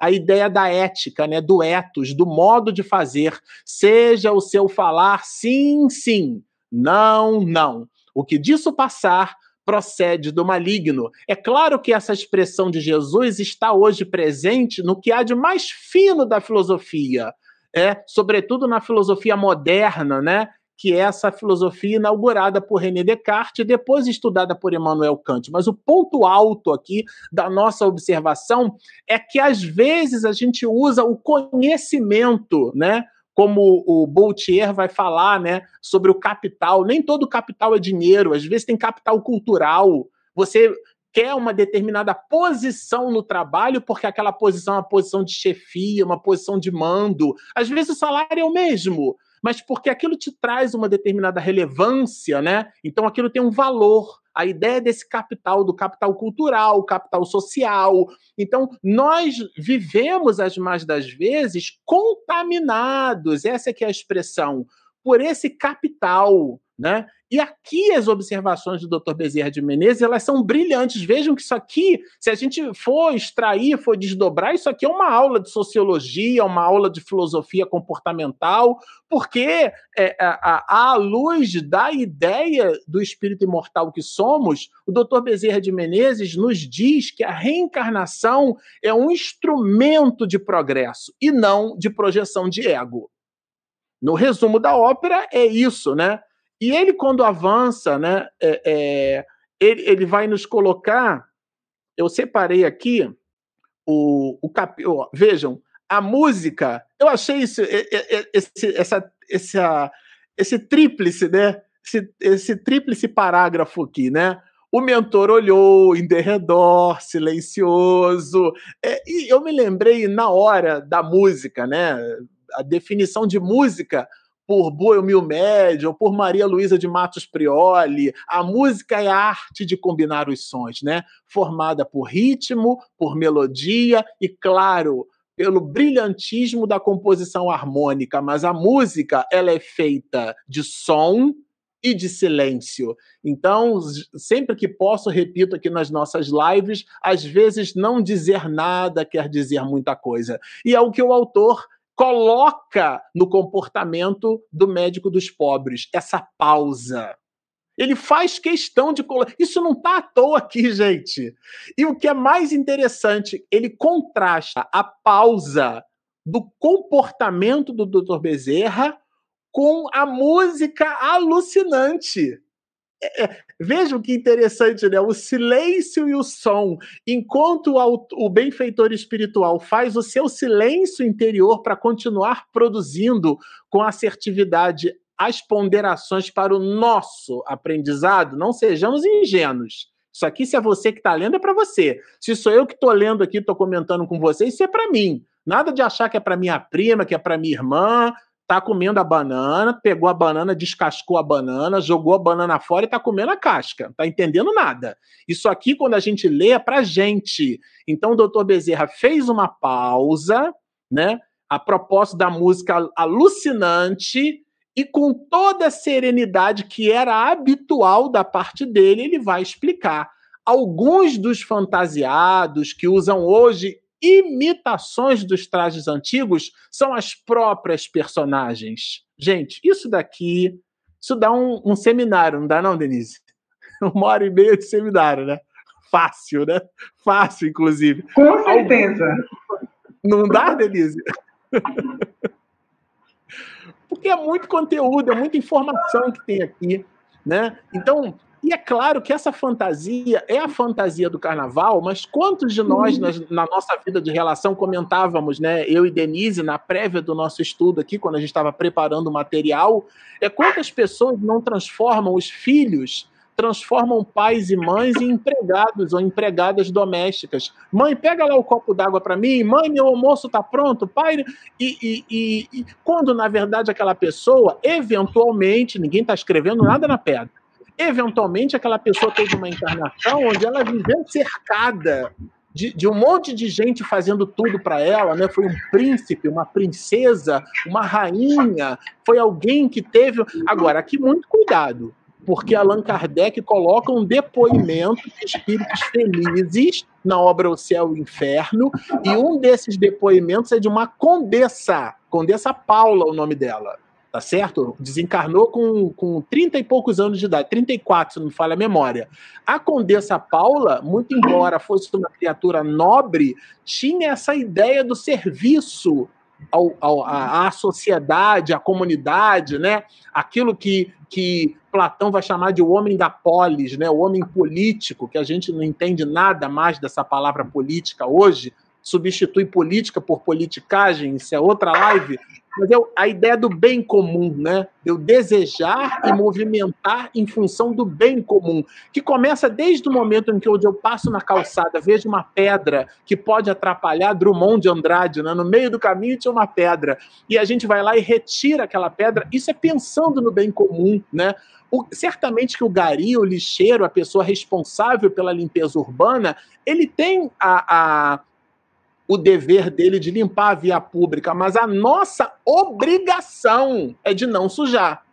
A ideia da ética, né, do ethos, do modo de fazer, seja o seu falar sim, sim, não, não. O que disso passar procede do maligno. É claro que essa expressão de Jesus está hoje presente no que há de mais fino da filosofia, é, sobretudo na filosofia moderna, né? que é essa filosofia inaugurada por René Descartes e depois estudada por Emmanuel Kant. Mas o ponto alto aqui da nossa observação é que às vezes a gente usa o conhecimento, né? Como o Boutier vai falar, né, sobre o capital. Nem todo capital é dinheiro, às vezes tem capital cultural. Você quer uma determinada posição no trabalho, porque aquela posição é uma posição de chefia, uma posição de mando. Às vezes o salário é o mesmo, mas porque aquilo te traz uma determinada relevância, né? Então aquilo tem um valor. A ideia desse capital, do capital cultural, capital social. Então, nós vivemos, as mais das vezes, contaminados, essa é que é a expressão, por esse capital, né? E aqui as observações do Dr. Bezerra de Menezes, elas são brilhantes. Vejam que isso aqui, se a gente for extrair, for desdobrar, isso aqui é uma aula de sociologia, uma aula de filosofia comportamental, porque é, à luz da ideia do espírito imortal que somos, o Dr. Bezerra de Menezes nos diz que a reencarnação é um instrumento de progresso e não de projeção de ego. No resumo da ópera, é isso, né? E ele, quando avança, né, é, é, ele, ele vai nos colocar. Eu separei aqui o, o cap... Vejam, a música. Eu achei isso, esse, essa, essa, esse tríplice, né? Esse, esse tríplice parágrafo aqui, né? O mentor olhou em derredor, silencioso. É, e eu me lembrei na hora da música, né? a definição de música por Boemil Médio por Maria Luísa de Matos Prioli. A música é a arte de combinar os sons, né? Formada por ritmo, por melodia e, claro, pelo brilhantismo da composição harmônica, mas a música ela é feita de som e de silêncio. Então, sempre que posso, repito aqui nas nossas lives, às vezes não dizer nada quer dizer muita coisa. E é o que o autor coloca no comportamento do médico dos pobres, essa pausa. Ele faz questão de colocar. Isso não está à toa aqui, gente. E o que é mais interessante, ele contrasta a pausa do comportamento do Dr. Bezerra com a música alucinante. É, é, vejam que interessante, né? O silêncio e o som. Enquanto o, o benfeitor espiritual faz o seu silêncio interior para continuar produzindo com assertividade as ponderações para o nosso aprendizado, não sejamos ingênuos. Isso aqui, se é você que está lendo, é para você. Se sou eu que estou lendo aqui, estou comentando com você, isso é para mim. Nada de achar que é para minha prima, que é para minha irmã, tá comendo a banana, pegou a banana, descascou a banana, jogou a banana fora e tá comendo a casca. Tá entendendo nada. Isso aqui, quando a gente lê, é pra gente. Então, o doutor Bezerra fez uma pausa, né? A propósito da música alucinante, e com toda a serenidade que era habitual da parte dele, ele vai explicar. Alguns dos fantasiados que usam hoje imitações dos trajes antigos são as próprias personagens. Gente, isso daqui, isso dá um, um seminário, não dá não, Denise? Uma hora e meia de seminário, né? Fácil, né? Fácil, inclusive. Com certeza. Não dá, Denise? Porque é muito conteúdo, é muita informação que tem aqui, né? Então, e é claro que essa fantasia é a fantasia do carnaval, mas quantos de nós, na, na, nossa vida de relação, comentávamos, né? Eu e Denise, na prévia do nosso estudo aqui, quando a gente estava preparando o material, é quantas pessoas não transformam os filhos, transformam pais e mães em empregados ou empregadas domésticas. Mãe, pega lá o copo d'água para mim. Mãe, meu almoço está pronto. Pai, e, e, e, e quando na verdade aquela pessoa, eventualmente, ninguém está escrevendo nada na pedra eventualmente aquela pessoa teve uma encarnação onde ela viveu cercada de, de, um monte de gente fazendo tudo para ela, né? Foi um príncipe, uma princesa, uma rainha, foi alguém que teve. Agora, aqui muito cuidado, porque Allan Kardec coloca um depoimento de espíritos felizes na obra O Céu e o Inferno, e um desses depoimentos é de uma condessa, Condessa Paula, o nome dela tá certo? Desencarnou com, com 30 e poucos anos de idade, 34, se não me falha a memória. A Condessa Paula, muito embora fosse uma criatura nobre, tinha essa ideia do serviço ao, ao, à, à sociedade, à comunidade, né? Aquilo que, que Platão vai chamar de o homem da polis, né? O homem político, que a gente não entende nada mais dessa palavra política hoje, substitui política por politicagem, isso é outra live, mas é a ideia do bem comum, né? Eu desejar e movimentar em função do bem comum, que começa desde o momento em que eu passo na calçada, vejo uma pedra que pode atrapalhar Drummond de Andrade, né? No meio do caminho tinha uma pedra e a gente vai lá e retira aquela pedra. Isso é pensando no bem comum, né? O, certamente que o gari, o lixeiro, a pessoa responsável pela limpeza urbana, ele tem a, a o dever dele de limpar a via pública, mas a nossa obrigação é de não sujar.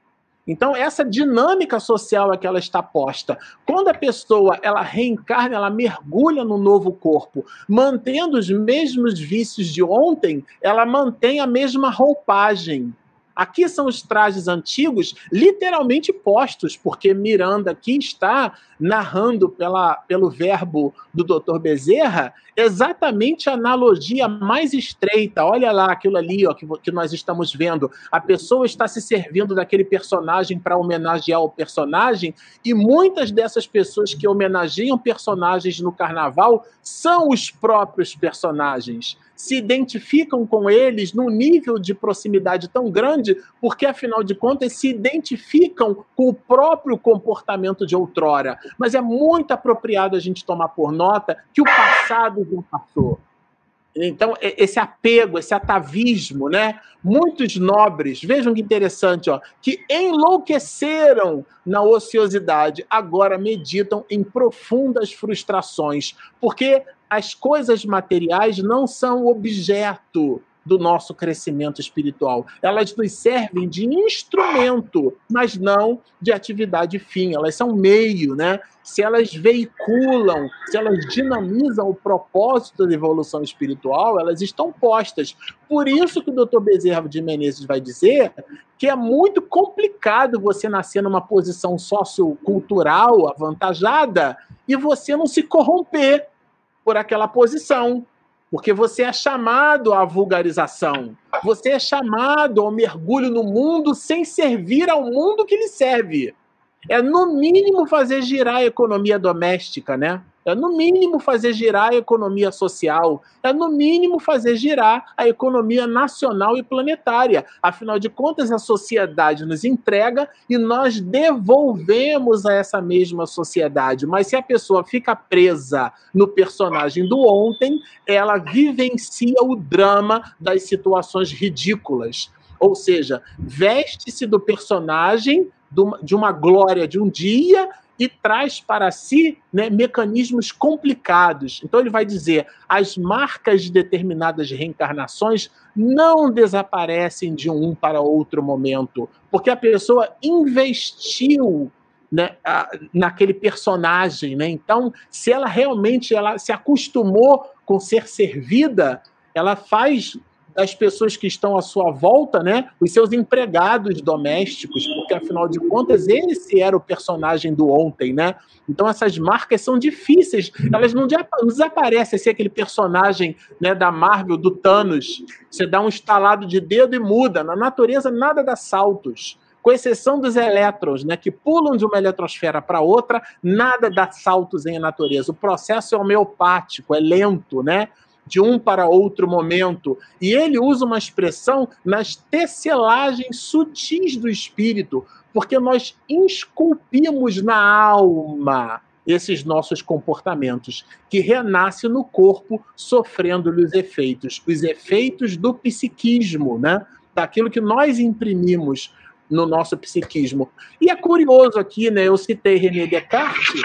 Então, essa dinâmica social é que ela está posta. Quando a pessoa ela reencarna, ela mergulha no novo corpo, mantendo os mesmos vícios de ontem, ela mantém a mesma roupagem. Aqui são os trajes antigos literalmente postos, porque Miranda aqui está narrando pela, pelo verbo do Dr. Bezerra exatamente a analogia mais estreita. Olha lá aquilo ali ó, que, que nós estamos vendo. A pessoa está se servindo daquele personagem para homenagear o personagem, e muitas dessas pessoas que homenageiam personagens no carnaval são os próprios personagens se identificam com eles num nível de proximidade tão grande, porque afinal de contas se identificam com o próprio comportamento de outrora. Mas é muito apropriado a gente tomar por nota que o passado já passou. Então, esse apego, esse atavismo, né? Muitos nobres, vejam que interessante, ó, que enlouqueceram na ociosidade, agora meditam em profundas frustrações, porque as coisas materiais não são objeto do nosso crescimento espiritual. Elas nos servem de instrumento, mas não de atividade fim. Elas são meio, né? Se elas veiculam, se elas dinamizam o propósito da evolução espiritual, elas estão postas. Por isso que o Dr. Bezerra de Menezes vai dizer que é muito complicado você nascer numa posição sociocultural avantajada e você não se corromper por aquela posição. Porque você é chamado à vulgarização. Você é chamado ao mergulho no mundo sem servir ao mundo que lhe serve. É, no mínimo, fazer girar a economia doméstica, né? É, no mínimo, fazer girar a economia social. É, no mínimo, fazer girar a economia nacional e planetária. Afinal de contas, a sociedade nos entrega e nós devolvemos a essa mesma sociedade. Mas se a pessoa fica presa no personagem do ontem, ela vivencia o drama das situações ridículas. Ou seja, veste-se do personagem de uma glória de um dia e traz para si né, mecanismos complicados. Então, ele vai dizer: as marcas de determinadas reencarnações não desaparecem de um para outro momento, porque a pessoa investiu né, naquele personagem. Né? Então, se ela realmente ela se acostumou com ser servida, ela faz das pessoas que estão à sua volta, né? Os seus empregados domésticos, porque afinal de contas esse era o personagem do ontem, né? Então essas marcas são difíceis, elas não, desaparecem assim aquele personagem, né, da Marvel do Thanos. Você dá um estalado de dedo e muda. Na natureza nada dá saltos com exceção dos elétrons, né, que pulam de uma eletrosfera para outra, nada dá saltos em natureza. O processo é homeopático, é lento, né? De um para outro momento. E ele usa uma expressão nas tecelagens sutis do espírito, porque nós esculpimos na alma esses nossos comportamentos, que renasce no corpo sofrendo os efeitos, os efeitos do psiquismo, né? Daquilo que nós imprimimos no nosso psiquismo. E é curioso aqui, né? Eu citei René Descartes,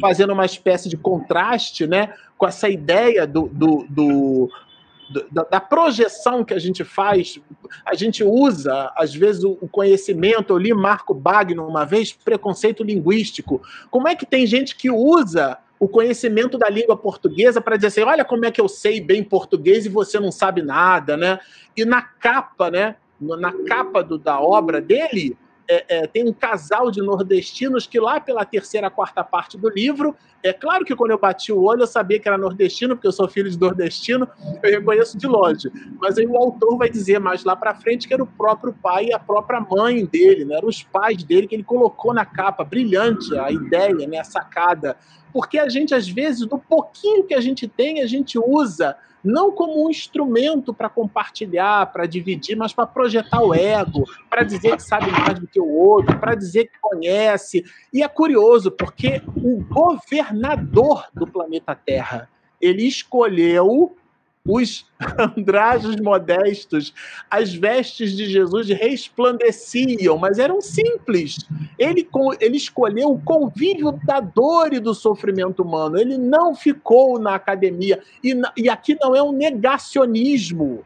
fazendo uma espécie de contraste né, com essa ideia do, do, do da, projeção que a gente faz, a gente usa, às vezes, o conhecimento. Eu li Marco Bagno uma vez, preconceito linguístico. Como é que tem gente que usa o conhecimento da língua portuguesa para dizer assim: olha como é que eu sei bem português e você não sabe nada, né? E na capa, né? Na capa do, da obra dele, é, é, tem um casal de nordestinos que lá pela terceira, quarta parte do livro, é claro que quando eu bati o olho eu sabia que era nordestino, porque eu sou filho de nordestino, eu reconheço de longe. Mas aí o autor vai dizer mais lá para frente que era o próprio pai e a própria mãe dele, né? eram os pais dele que ele colocou na capa. Brilhante a ideia, né? a sacada. Porque a gente, às vezes, do pouquinho que a gente tem, a gente usa não como um instrumento para compartilhar, para dividir, mas para projetar o ego, para dizer que sabe mais do que o outro, para dizer que conhece. E é curioso, porque o governador do planeta Terra, ele escolheu os andrajos modestos, as vestes de Jesus resplandeciam, mas eram simples. Ele, ele escolheu o convívio da dor e do sofrimento humano. Ele não ficou na academia. E, e aqui não é um negacionismo,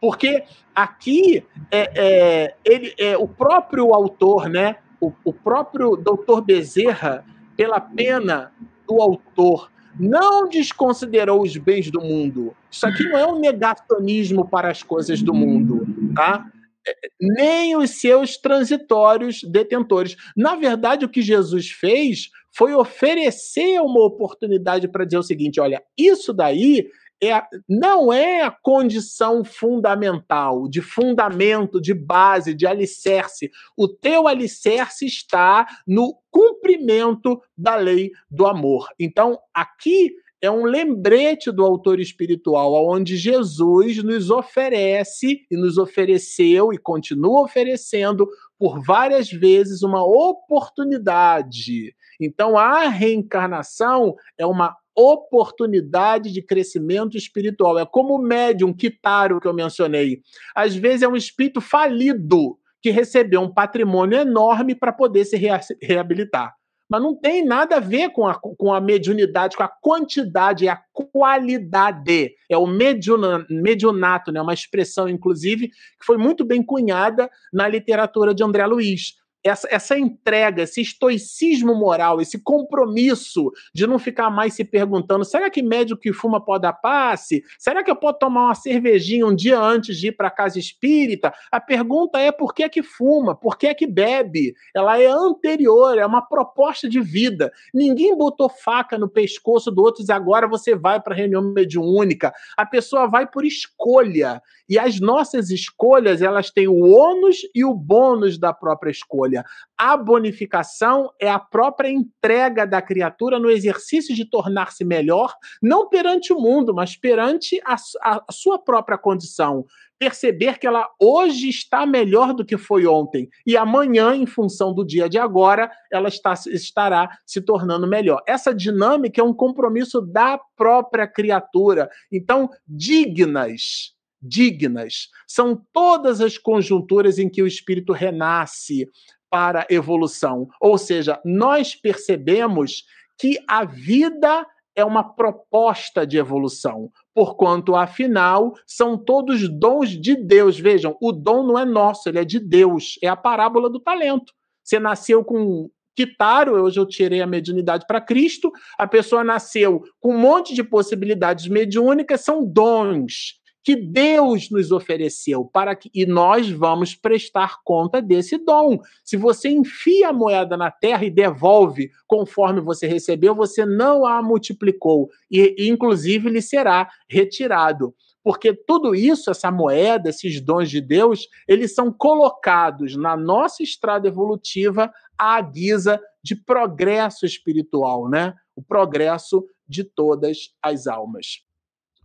porque aqui é, é, ele, é o próprio autor, né? O, o próprio doutor Bezerra, pela pena do autor, não desconsiderou os bens do mundo. Isso aqui não é um negacionismo para as coisas do mundo, tá? É, nem os seus transitórios detentores. Na verdade, o que Jesus fez foi oferecer uma oportunidade para dizer o seguinte: olha, isso daí é, não é a condição fundamental, de fundamento, de base, de alicerce. O teu alicerce está no cumprimento da lei do amor. Então, aqui é um lembrete do autor espiritual, onde Jesus nos oferece e nos ofereceu e continua oferecendo por várias vezes uma oportunidade. Então, a reencarnação é uma oportunidade de crescimento espiritual. É como o médium Kitaro que eu mencionei. Às vezes é um espírito falido que recebeu um patrimônio enorme para poder se reabilitar. Mas não tem nada a ver com a, com a mediunidade, com a quantidade, é a qualidade. É o mediuna, mediunato, né? uma expressão, inclusive, que foi muito bem cunhada na literatura de André Luiz essa, essa entrega, esse estoicismo moral, esse compromisso de não ficar mais se perguntando: será que médico que fuma pode dar passe? Será que eu posso tomar uma cervejinha um dia antes de ir para casa espírita? A pergunta é por que é que fuma? Por que é que bebe? Ela é anterior, é uma proposta de vida. Ninguém botou faca no pescoço do outro e agora você vai para a reunião mediúnica. A pessoa vai por escolha. E as nossas escolhas, elas têm o ônus e o bônus da própria escolha. A bonificação é a própria entrega da criatura no exercício de tornar-se melhor, não perante o mundo, mas perante a, a, sua própria condição perceber que ela hoje está melhor do que foi ontem e amanhã, em função do dia de agora, ela está, estará se tornando melhor. Essa dinâmica é um compromisso da própria criatura. Então, dignas dignas. São todas as conjunturas em que o espírito renasce para evolução. Ou seja, nós percebemos que a vida é uma proposta de evolução, porquanto, afinal, são todos dons de Deus. Vejam, o dom não é nosso, ele é de Deus. É a parábola do talento. Você nasceu com Kitaro, hoje eu tirei a mediunidade para Cristo, a pessoa nasceu com um monte de possibilidades mediúnicas, são dons que Deus nos ofereceu para que e nós vamos prestar conta desse dom. Se você enfia a moeda na terra e devolve conforme você recebeu, você não a multiplicou e, inclusive lhe será retirado. Porque tudo isso, essa moeda, esses dons de Deus, eles são colocados na nossa estrada evolutiva à guisa de progresso espiritual, né? O progresso de todas as almas.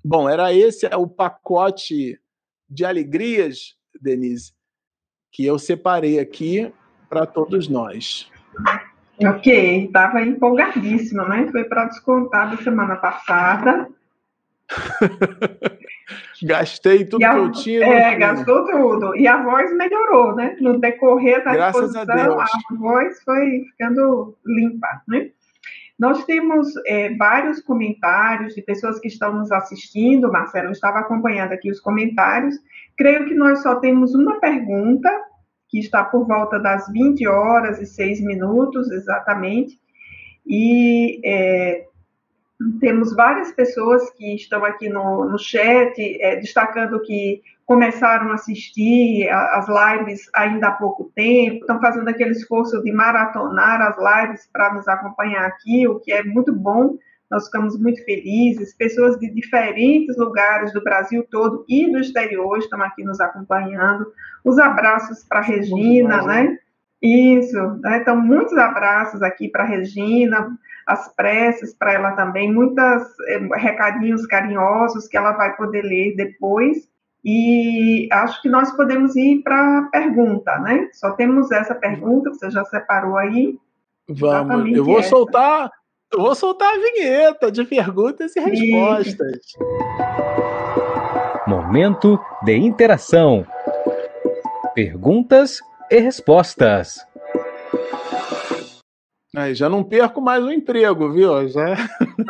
Bom, era esse o pacote de alegrias, Denise, que eu separei aqui para todos nós. Ok, estava empolgadíssima, né? Foi para descontar da semana passada. Gastei tudo a, que eu tinha. É, gastou tudo. E a voz melhorou, né? No decorrer da Graças a, Deus. a voz foi ficando limpa, né? Nós temos é, vários comentários de pessoas que estão nos assistindo. Marcelo estava acompanhando aqui os comentários. Creio que nós só temos uma pergunta, que está por volta das 20 horas e 6 minutos, exatamente. E é, temos várias pessoas que estão aqui no, no chat é, destacando que começaram a assistir as lives ainda há pouco tempo, estão fazendo aquele esforço de maratonar as lives para nos acompanhar aqui, o que é muito bom. Nós ficamos muito felizes. Pessoas de diferentes lugares do Brasil todo e do exterior estão aqui nos acompanhando. Os abraços para Regina, né? Isso, né? então muitos abraços aqui para Regina, as preces para ela também, muitos é, recadinhos carinhosos que ela vai poder ler depois. E acho que nós podemos ir para a pergunta, né? Só temos essa pergunta, você já separou aí. Vamos, eu vou essa. soltar, eu vou soltar a vinheta de perguntas e respostas. Momento de interação. Perguntas e respostas. Aí, já não perco mais o emprego, viu? Já...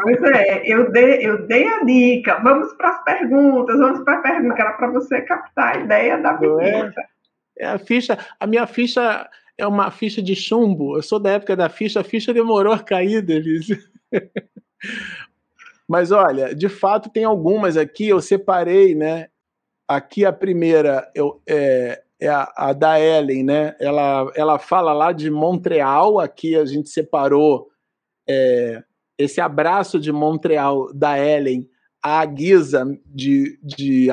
Pois é, eu dei, eu dei a dica. Vamos para as perguntas, vamos para a pergunta, era para você captar a ideia da vinheta. É, é, a ficha, a minha ficha é uma ficha de chumbo. Eu sou da época da ficha, a ficha demorou a cair, Denise. Mas olha, de fato tem algumas aqui, eu separei, né? Aqui a primeira eu, é, é a, a, da Ellen, né? Ela, ela fala lá de Montreal, aqui a gente separou é, esse abraço de Montreal da Ellen à guisa de, de,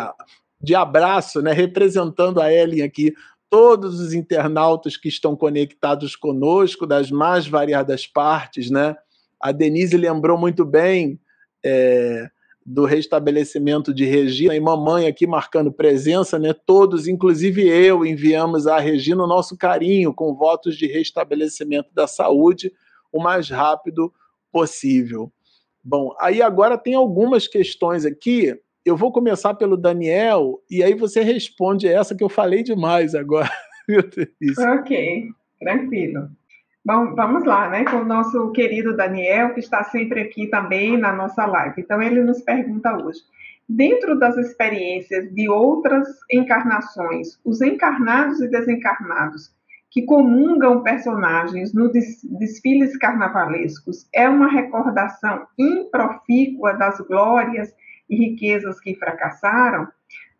de abraço, né? Representando a Ellen aqui, todos os internautas que estão conectados conosco, das mais variadas partes, né? A Denise lembrou muito bem. É, do restabelecimento de Regina e mamãe aqui marcando presença, né? Todos, inclusive eu, enviamos à Regina o nosso carinho com votos de restabelecimento da saúde o mais rápido possível. Bom, aí agora tem algumas questões aqui. Eu vou começar pelo Daniel e aí você responde essa que eu falei demais agora. ok, tranquilo. Bom, vamos lá, né, com o nosso querido Daniel, que está sempre aqui também na nossa live. Então, ele nos pergunta hoje: dentro das experiências de outras encarnações, os encarnados e desencarnados que comungam personagens no desfiles carnavalescos é uma recordação improfícua das glórias e riquezas que fracassaram?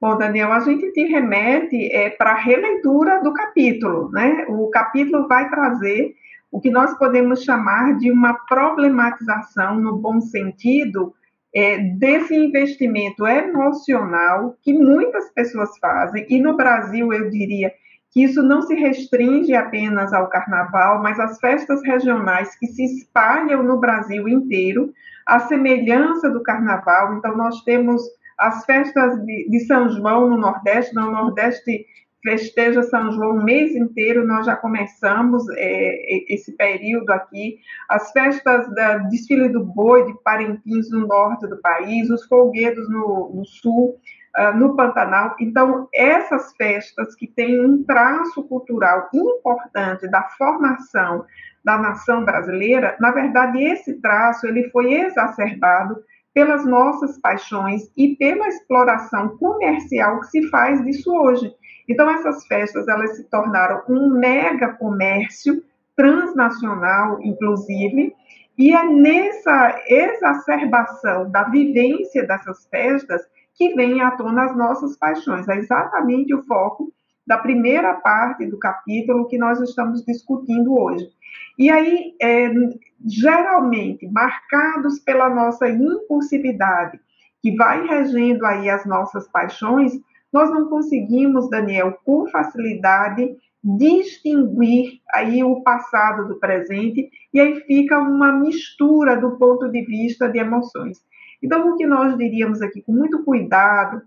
Bom, Daniel, a gente te remete é, para a releitura do capítulo, né? O capítulo vai trazer o que nós podemos chamar de uma problematização, no bom sentido, é, desse investimento emocional que muitas pessoas fazem, e no Brasil eu diria que isso não se restringe apenas ao carnaval, mas às festas regionais que se espalham no Brasil inteiro, a semelhança do carnaval. Então, nós temos as festas de, de São João no Nordeste, no Nordeste festeja São João o mês inteiro, nós já começamos é, esse período aqui, as festas da desfile do boi de Parintins no norte do país, os folguedos no, no sul, uh, no Pantanal. Então, essas festas que têm um traço cultural importante da formação da nação brasileira, na verdade, esse traço ele foi exacerbado pelas nossas paixões e pela exploração comercial que se faz disso hoje. Então, essas festas elas se tornaram um mega comércio transnacional, inclusive, e é nessa exacerbação da vivência dessas festas que vem à tona as nossas paixões. É exatamente o foco da primeira parte do capítulo que nós estamos discutindo hoje. E aí, é, geralmente, marcados pela nossa impulsividade, que vai regendo aí as nossas paixões, nós não conseguimos, Daniel, com facilidade distinguir aí o passado do presente e aí fica uma mistura do ponto de vista de emoções. Então, o que nós diríamos aqui com muito cuidado,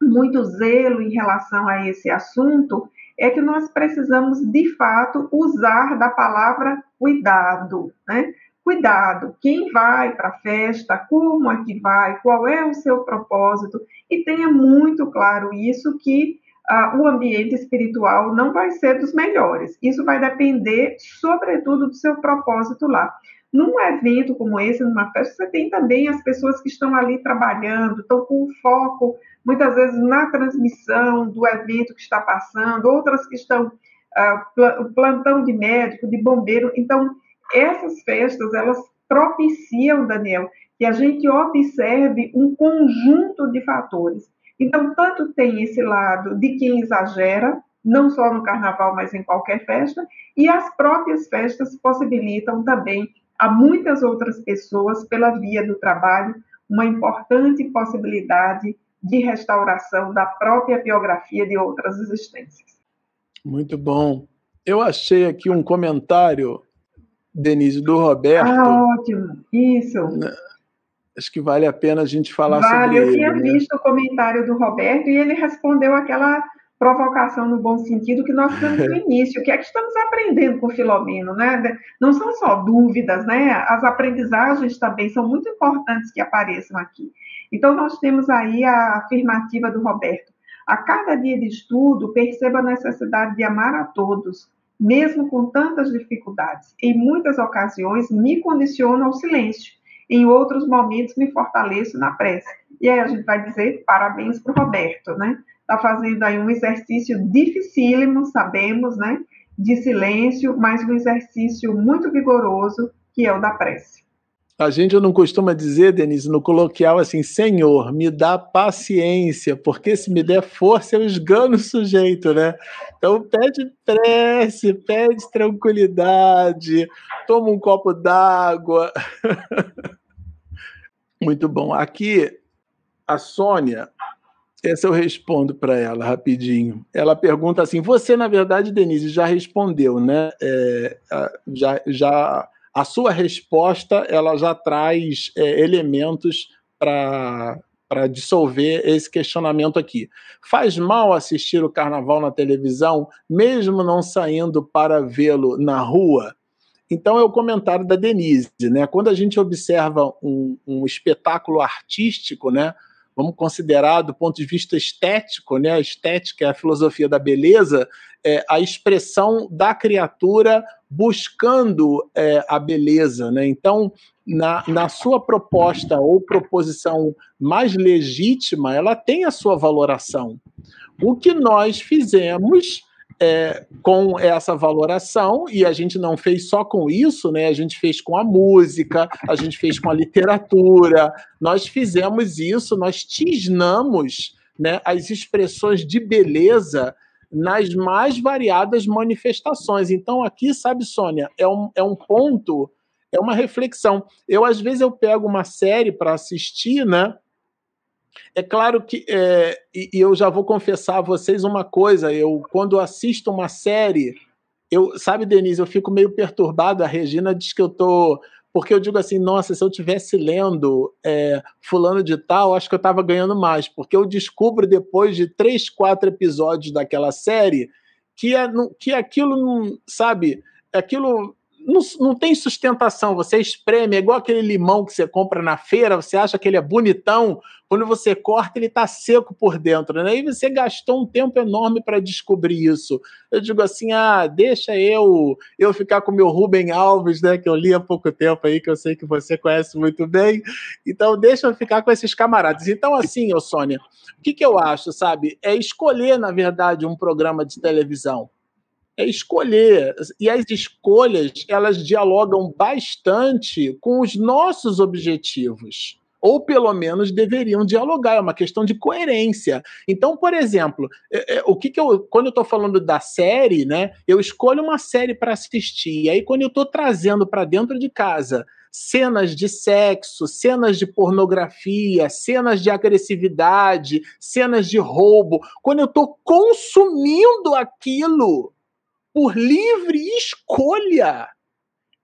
muito zelo em relação a esse assunto, é que nós precisamos, de fato, usar da palavra cuidado, né? Cuidado, quem vai para a festa, como é que vai, qual é o seu propósito, e tenha muito claro isso que uh, o ambiente espiritual não vai ser dos melhores. Isso vai depender, sobretudo, do seu propósito lá. Num evento como esse, numa festa, você tem também as pessoas que estão ali trabalhando, estão com foco, muitas vezes, na transmissão do evento que está passando, outras que estão uh, plantão de médico, de bombeiro. Então, essas festas, elas propiciam, Daniel, que a gente observe um conjunto de fatores. Então, tanto tem esse lado de quem exagera, não só no carnaval, mas em qualquer festa, e as próprias festas possibilitam também a muitas outras pessoas, pela via do trabalho, uma importante possibilidade de restauração da própria biografia de outras existências. Muito bom. Eu achei aqui um comentário Denise, do Roberto. Ah, ótimo. Isso. Né, acho que vale a pena a gente falar vale, sobre ele. Eu tinha né? visto o comentário do Roberto e ele respondeu aquela provocação no bom sentido que nós temos no início. O que é que estamos aprendendo com o Filomeno, né? Não são só dúvidas, né? As aprendizagens também são muito importantes que apareçam aqui. Então, nós temos aí a afirmativa do Roberto. A cada dia de estudo, perceba a necessidade de amar a todos, mesmo com tantas dificuldades. Em muitas ocasiões, me condiciono ao silêncio. Em outros momentos, me fortaleço na prece. E aí a gente vai dizer parabéns para o Roberto, né? Está fazendo aí um exercício dificílimo, sabemos, né? De silêncio, mas um exercício muito vigoroso, que é o da prece. A gente não costuma dizer, Denise, no coloquial assim, Senhor, me dá paciência, porque se me der força eu esgano o sujeito, né? Então pede prece, pede tranquilidade, toma um copo d'água. Muito bom. Aqui, a Sônia, essa eu respondo para ela rapidinho. Ela pergunta assim: você, na verdade, Denise, já respondeu, né? É, já, já a sua resposta ela já traz é, elementos para para dissolver esse questionamento aqui. Faz mal assistir o carnaval na televisão, mesmo não saindo para vê-lo na rua? Então é o comentário da Denise, né? Quando a gente observa um, um espetáculo artístico, né? Vamos considerar do ponto de vista estético, né? A estética é a filosofia da beleza, é a expressão da criatura buscando é, a beleza, né? Então, na, na sua proposta ou proposição mais legítima, ela tem a sua valoração. O que nós fizemos é, com essa valoração, e a gente não fez só com isso, né? A gente fez com a música, a gente fez com a literatura, nós fizemos isso, nós tisnamos né, as expressões de beleza nas mais variadas manifestações. Então, aqui, sabe, Sônia, é um, é um ponto, é uma reflexão. Eu, às vezes, eu pego uma série para assistir, né? É claro que, é, e, eu já vou confessar a vocês uma coisa, eu quando assisto uma série, eu, sabe, Denise, eu fico meio perturbado, a Regina diz que eu tô, porque eu digo assim, nossa, se eu tivesse lendo é, fulano de tal, acho que eu estava ganhando mais, porque eu descubro depois de três, quatro episódios daquela série que, é, que aquilo sabe, aquilo não, não tem sustentação. Você espreme, é igual aquele limão que você compra na feira, você acha que ele é bonitão, quando você corta, ele está seco por dentro. Né? E você gastou um tempo enorme para descobrir isso. Eu digo assim: ah, deixa eu eu ficar com o meu Rubem Alves, né, que eu li há pouco tempo aí, que eu sei que você conhece muito bem. Então, deixa eu ficar com esses camaradas. Então, assim, ô Sônia, o que, que eu acho, sabe? É escolher, na verdade, um programa de televisão é escolher. E as escolhas, elas dialogam bastante com os nossos objetivos. Ou pelo menos deveriam dialogar, é uma questão de coerência. Então, por exemplo, é, é, o que, que eu. Quando eu estou falando da série, né? Eu escolho uma série para assistir. E aí, quando eu estou trazendo para dentro de casa cenas de sexo, cenas de pornografia, cenas de agressividade, cenas de roubo, quando eu estou consumindo aquilo, por livre escolha.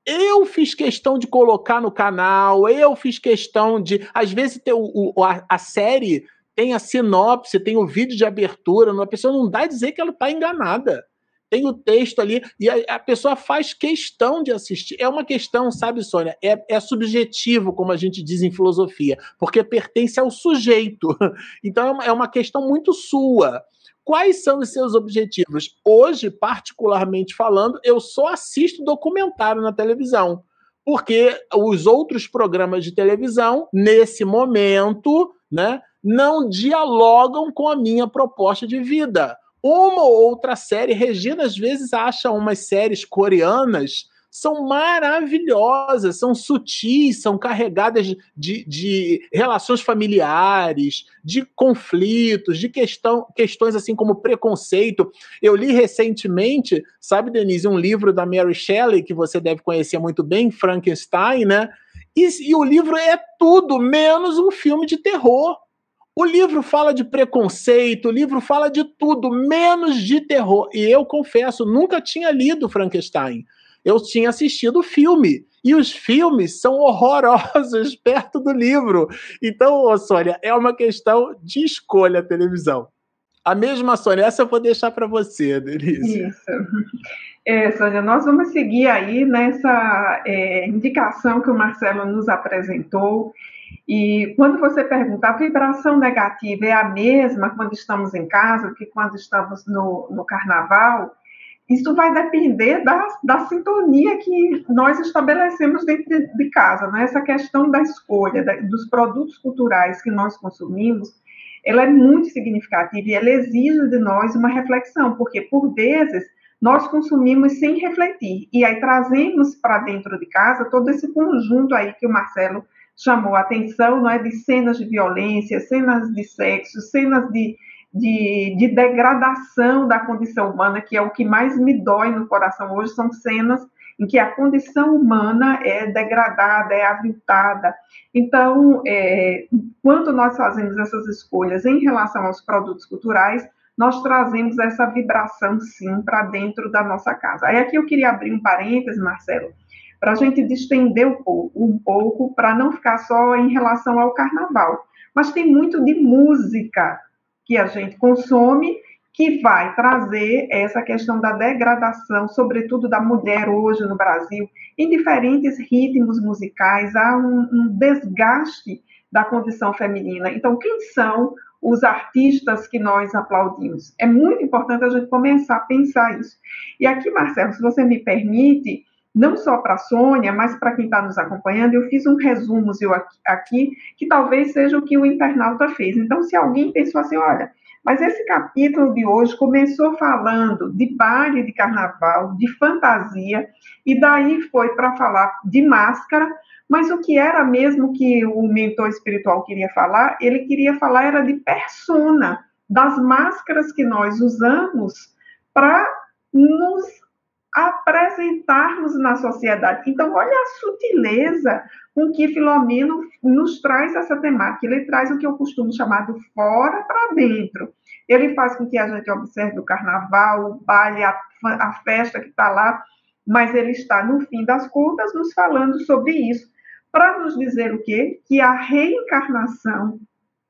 Eu fiz questão de colocar no canal, eu fiz questão de. Às vezes tem o, o a, a, série tem a sinopse, tem o vídeo de abertura, a pessoa não dá a dizer que ela está enganada. Tem o texto ali, e a, a, pessoa faz questão de assistir. É uma questão, sabe, Sônia? É, é subjetivo, como a gente diz em filosofia, porque pertence ao sujeito. Então é uma questão muito sua. Quais são os seus objetivos? Hoje, particularmente falando, eu só assisto documentário na televisão, porque os outros programas de televisão, nesse momento, né, não dialogam com a minha proposta de vida. Uma ou outra série, Regina às vezes acha umas séries coreanas são maravilhosas, são sutis, são carregadas de, de relações familiares, de conflitos, de questão, questões assim como preconceito. Eu li recentemente, sabe, Denise, um livro da Mary Shelley, que você deve conhecer muito bem, Frankenstein, né? E, e o livro é tudo menos um filme de terror. O livro fala de preconceito, o livro fala de tudo, menos de terror. E eu confesso, nunca tinha lido Frankenstein eu tinha assistido o filme. E os filmes são horrorosos perto do livro. Então, Sônia, é uma questão de escolha a televisão. A mesma, Sônia, essa eu vou deixar para você, Denise. Isso. É, Sônia, nós vamos seguir aí nessa é, indicação que o Marcelo nos apresentou. E quando você pergunta, a vibração negativa é a mesma quando estamos em casa que quando estamos no, no carnaval? Isso vai depender da, da sintonia que nós estabelecemos dentro de, casa. Né? Essa questão da escolha da, dos produtos culturais que nós consumimos, ela é muito significativa e ela exige de nós uma reflexão, porque por vezes nós consumimos sem refletir e aí trazemos para dentro de casa todo esse conjunto aí que o Marcelo chamou a atenção, não é, de cenas de violência, cenas de sexo, cenas de de, de, degradação da condição humana, que é o que mais me dói no coração hoje, são cenas em que a condição humana é degradada, é aviltada. Então, é, quando nós fazemos essas escolhas em relação aos produtos culturais, nós trazemos essa vibração, sim, para dentro da nossa casa. Aí aqui eu queria abrir um parênteses, Marcelo, para a gente distender um pouco, um pouco para não ficar só em relação ao carnaval. Mas tem muito de música que a gente consome que vai trazer essa questão da degradação, sobretudo da mulher hoje no Brasil, em diferentes ritmos musicais, há um, um desgaste da condição feminina. Então, quem são os artistas que nós aplaudimos? É muito importante a gente começar a pensar isso. E aqui, Marcelo, se você me permite, não só para a Sônia, mas para quem está nos acompanhando, eu fiz um resumo aqui, que talvez seja o que o internauta fez. Então, se alguém pensou assim, olha, mas esse capítulo de hoje começou falando de baile de carnaval, de fantasia, e daí foi para falar de máscara, mas o que era mesmo que o mentor espiritual queria falar? Ele queria falar era de persona, das máscaras que nós usamos para nos apresentarmos na sociedade. Então, olha a sutileza com que Filomeno nos traz essa temática. Ele traz o que eu costumo chamar do fora para dentro. Ele faz com que a gente observe o carnaval, o baile, a, a festa que está lá, mas ele está, no fim das contas, nos falando sobre isso, para nos dizer o quê? Que a reencarnação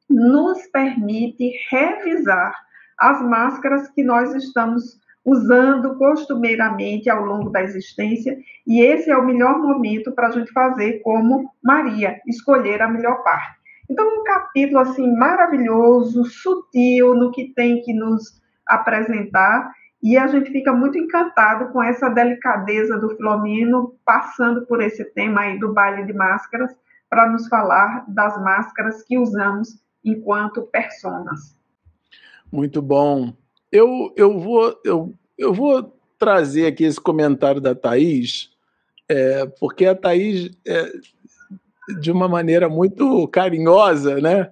nos permite revisar as máscaras que nós estamos usando costumeiramente ao longo da existência, e esse é o melhor momento para a gente fazer como Maria, escolher a melhor parte. Então, um capítulo assim maravilhoso, sutil no que tem que nos apresentar, e a gente fica muito encantado com essa delicadeza do Filomeno passando por esse tema aí do baile de máscaras para nos falar das máscaras que usamos enquanto personas. Muito bom. Eu, eu, vou, eu, eu vou trazer aqui esse comentário da Thaís, é, porque a Thaís, é, de uma maneira muito carinhosa, né,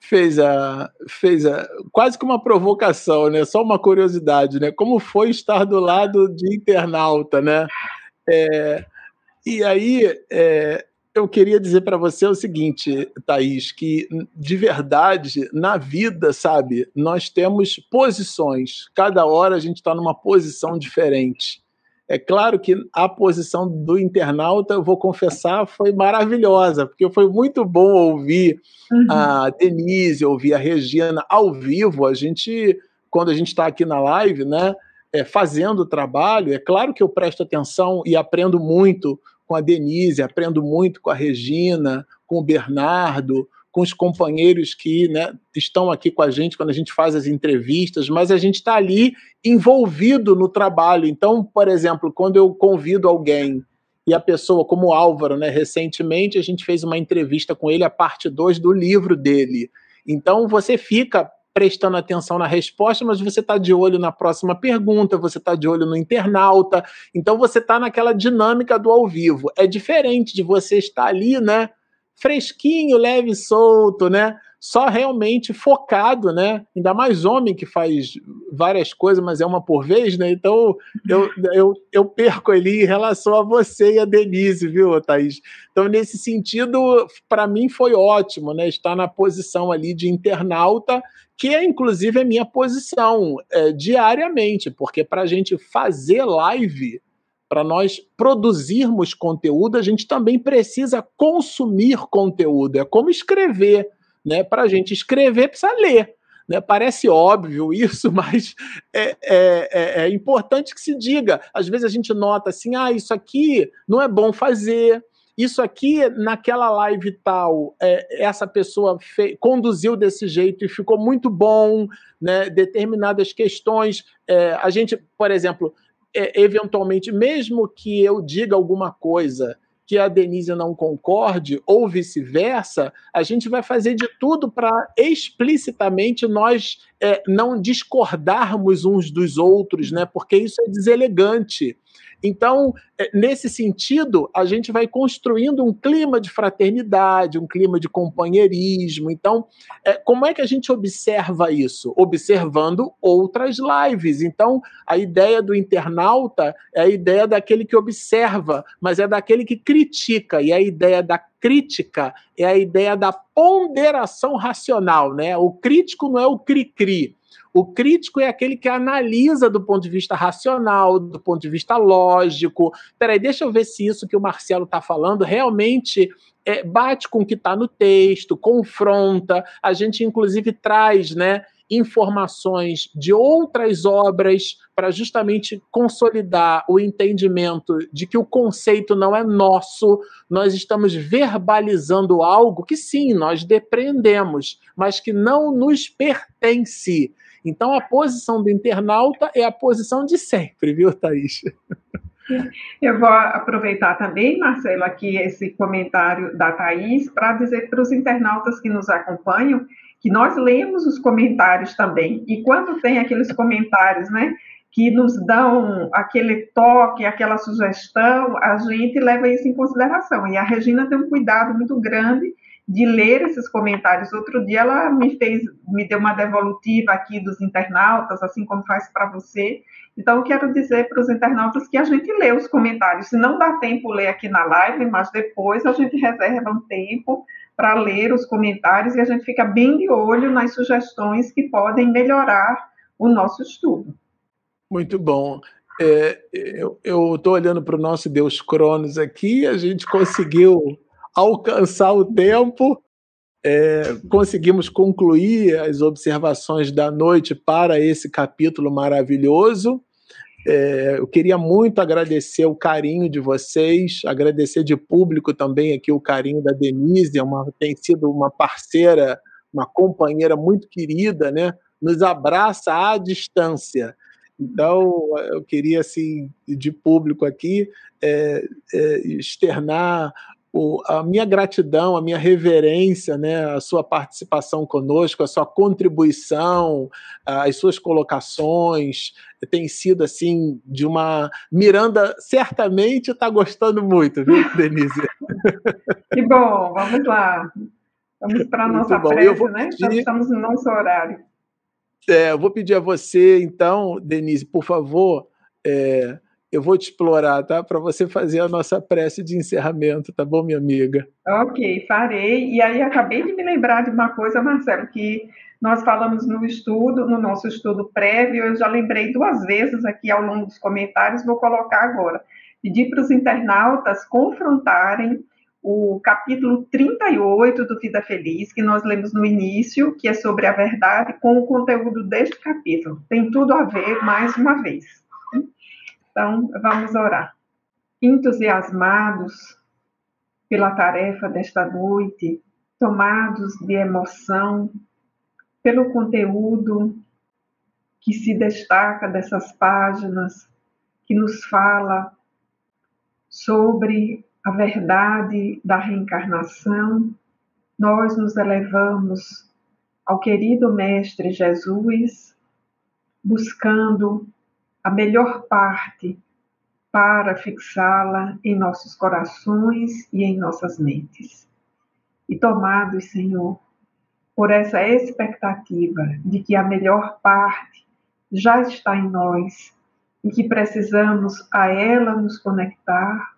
fez a fez a quase que uma provocação, né? Só uma curiosidade, né? Como foi estar do lado de internauta, né? É, e aí é, eu queria dizer para você o seguinte, Thaís, que de verdade, na vida, sabe, nós temos posições. Cada hora a gente está numa posição diferente. É claro que a posição do internauta, eu vou confessar, foi maravilhosa, porque foi muito bom ouvir uhum. a Denise, ouvir a Regina ao vivo. A gente, quando a gente está aqui na live, né, é, fazendo o trabalho, é claro que eu presto atenção e aprendo muito com a Denise, aprendo muito com a Regina, com o Bernardo, com os companheiros que né, estão aqui com a gente quando a gente faz as entrevistas, mas a gente está ali envolvido no trabalho. Então, por exemplo, quando eu convido alguém e a pessoa, como o Álvaro, né, recentemente a gente fez uma entrevista com ele, a parte 2 do livro dele. Então, você fica prestando atenção na resposta, mas você está de olho na próxima pergunta, você está de olho no internauta, então você está naquela dinâmica do ao vivo. É diferente de você estar ali, né? Fresquinho, leve e solto, né? Só realmente focado, né? Ainda mais homem que faz várias coisas, mas é uma por vez, né? Então eu, eu, eu perco ali em relação a você e a Denise, viu, Thaís? Então, nesse sentido, para mim foi ótimo, né? Estar na posição ali de internauta que é inclusive a minha posição é, diariamente, porque para a gente fazer live, para nós produzirmos conteúdo, a gente também precisa consumir conteúdo. É como escrever, né? Para a gente escrever, precisa ler. Né? Parece óbvio isso, mas é, é, é, é importante que se diga. Às vezes a gente nota assim, ah, isso aqui não é bom fazer, isso aqui, naquela live tal, é, essa pessoa conduziu desse jeito e ficou muito bom, né? Determinadas questões. É, a gente, por exemplo, é, eventualmente, mesmo que eu diga alguma coisa que a Denise não concorde, ou vice-versa, a gente vai fazer de tudo para explicitamente nós é, não discordarmos uns dos outros, né? Porque isso é deselegante. Então, é, nesse sentido, a gente vai construindo um clima de fraternidade, um clima de companheirismo. Então, é, como é que a gente observa isso? Observando outras lives. Então, a ideia do internauta é a ideia daquele que observa, mas é daquele que critica. E a ideia da crítica é a ideia da ponderação racional, né? O crítico não é o cri-cri. O crítico é aquele que analisa do ponto de vista racional, do ponto de vista lógico. Peraí, deixa eu ver se isso que o Marcelo está falando realmente é, bate com o que está no texto, confronta. A gente, inclusive, traz né, informações de outras obras para justamente consolidar o entendimento de que o conceito não é nosso, nós estamos verbalizando algo que sim, nós depreendemos, mas que não nos pertence. Então a posição do internauta é a posição de sempre, viu, Thaís? Eu vou aproveitar também, Marcelo, aqui esse comentário da Thaís para dizer para os internautas que nos acompanham que nós lemos os comentários também. E quando tem aqueles comentários, né, que nos dão aquele toque, aquela sugestão, a gente leva isso em consideração. E a Regina tem um cuidado muito grande de ler esses comentários. Outro dia ela me fez, me deu uma devolutiva aqui dos internautas, assim como faz para você. Então, eu quero dizer para os internautas que a gente lê os comentários. Se não dá tempo ler aqui na live, mas depois a gente reserva um tempo para ler os comentários e a gente fica bem de olho nas sugestões que podem melhorar o nosso estudo. Muito bom. É, eu estou olhando para o nosso Deus Cronos aqui, a gente conseguiu alcançar o tempo, é, conseguimos concluir as observações da noite para esse capítulo maravilhoso. É, eu queria muito agradecer o carinho de vocês, agradecer de público também aqui o carinho da Denise, é uma, tem sido uma parceira, uma companheira muito querida, né? Nos abraça à distância. Então, eu queria, assim, de público aqui, é, é, externar o, a minha gratidão, a minha reverência, né, a sua participação conosco, a sua contribuição, as suas colocações, tem sido assim de uma Miranda certamente está gostando muito, viu, Denise? Que bom, vamos lá. Vamos para a nossa prece, né? Pedir... Já estamos no nosso horário. É, eu vou pedir a você, então, Denise, por favor, é, eu vou te explorar, tá? Para você fazer a nossa prece de encerramento, tá bom, minha amiga? Ok, farei. E aí acabei de me lembrar de uma coisa, Marcelo, que nós falamos no estudo, no nosso estudo prévio, eu já lembrei duas vezes aqui ao longo dos comentários, vou colocar agora. Pedir para os internautas confrontarem o capítulo 38 do Vida Feliz, que nós lemos no início, que é sobre a verdade, com o conteúdo deste capítulo. Tem tudo a ver, mais uma vez. Então, vamos orar. Entusiasmados pela tarefa desta noite, tomados de emoção pelo conteúdo que se destaca dessas páginas, que nos fala sobre a verdade da reencarnação, nós nos elevamos ao querido Mestre Jesus, buscando a melhor parte para fixá-la em nossos corações e em nossas mentes. E tomados, Senhor, por essa expectativa de que a melhor parte já está em nós e que precisamos a ela nos conectar,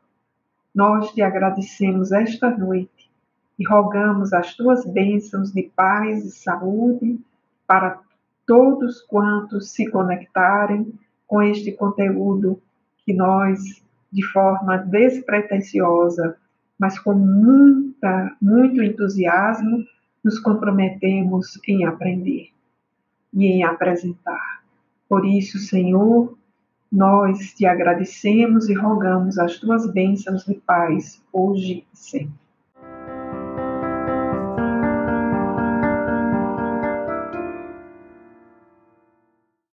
nós te agradecemos esta noite e rogamos as tuas bênçãos de paz e saúde para todos quantos se conectarem com este conteúdo que nós, de forma despretensiosa, mas com muita, muito entusiasmo, nos comprometemos em aprender e em apresentar. Por isso, Senhor, nós te agradecemos e rogamos as tuas bênçãos de paz, hoje e sempre.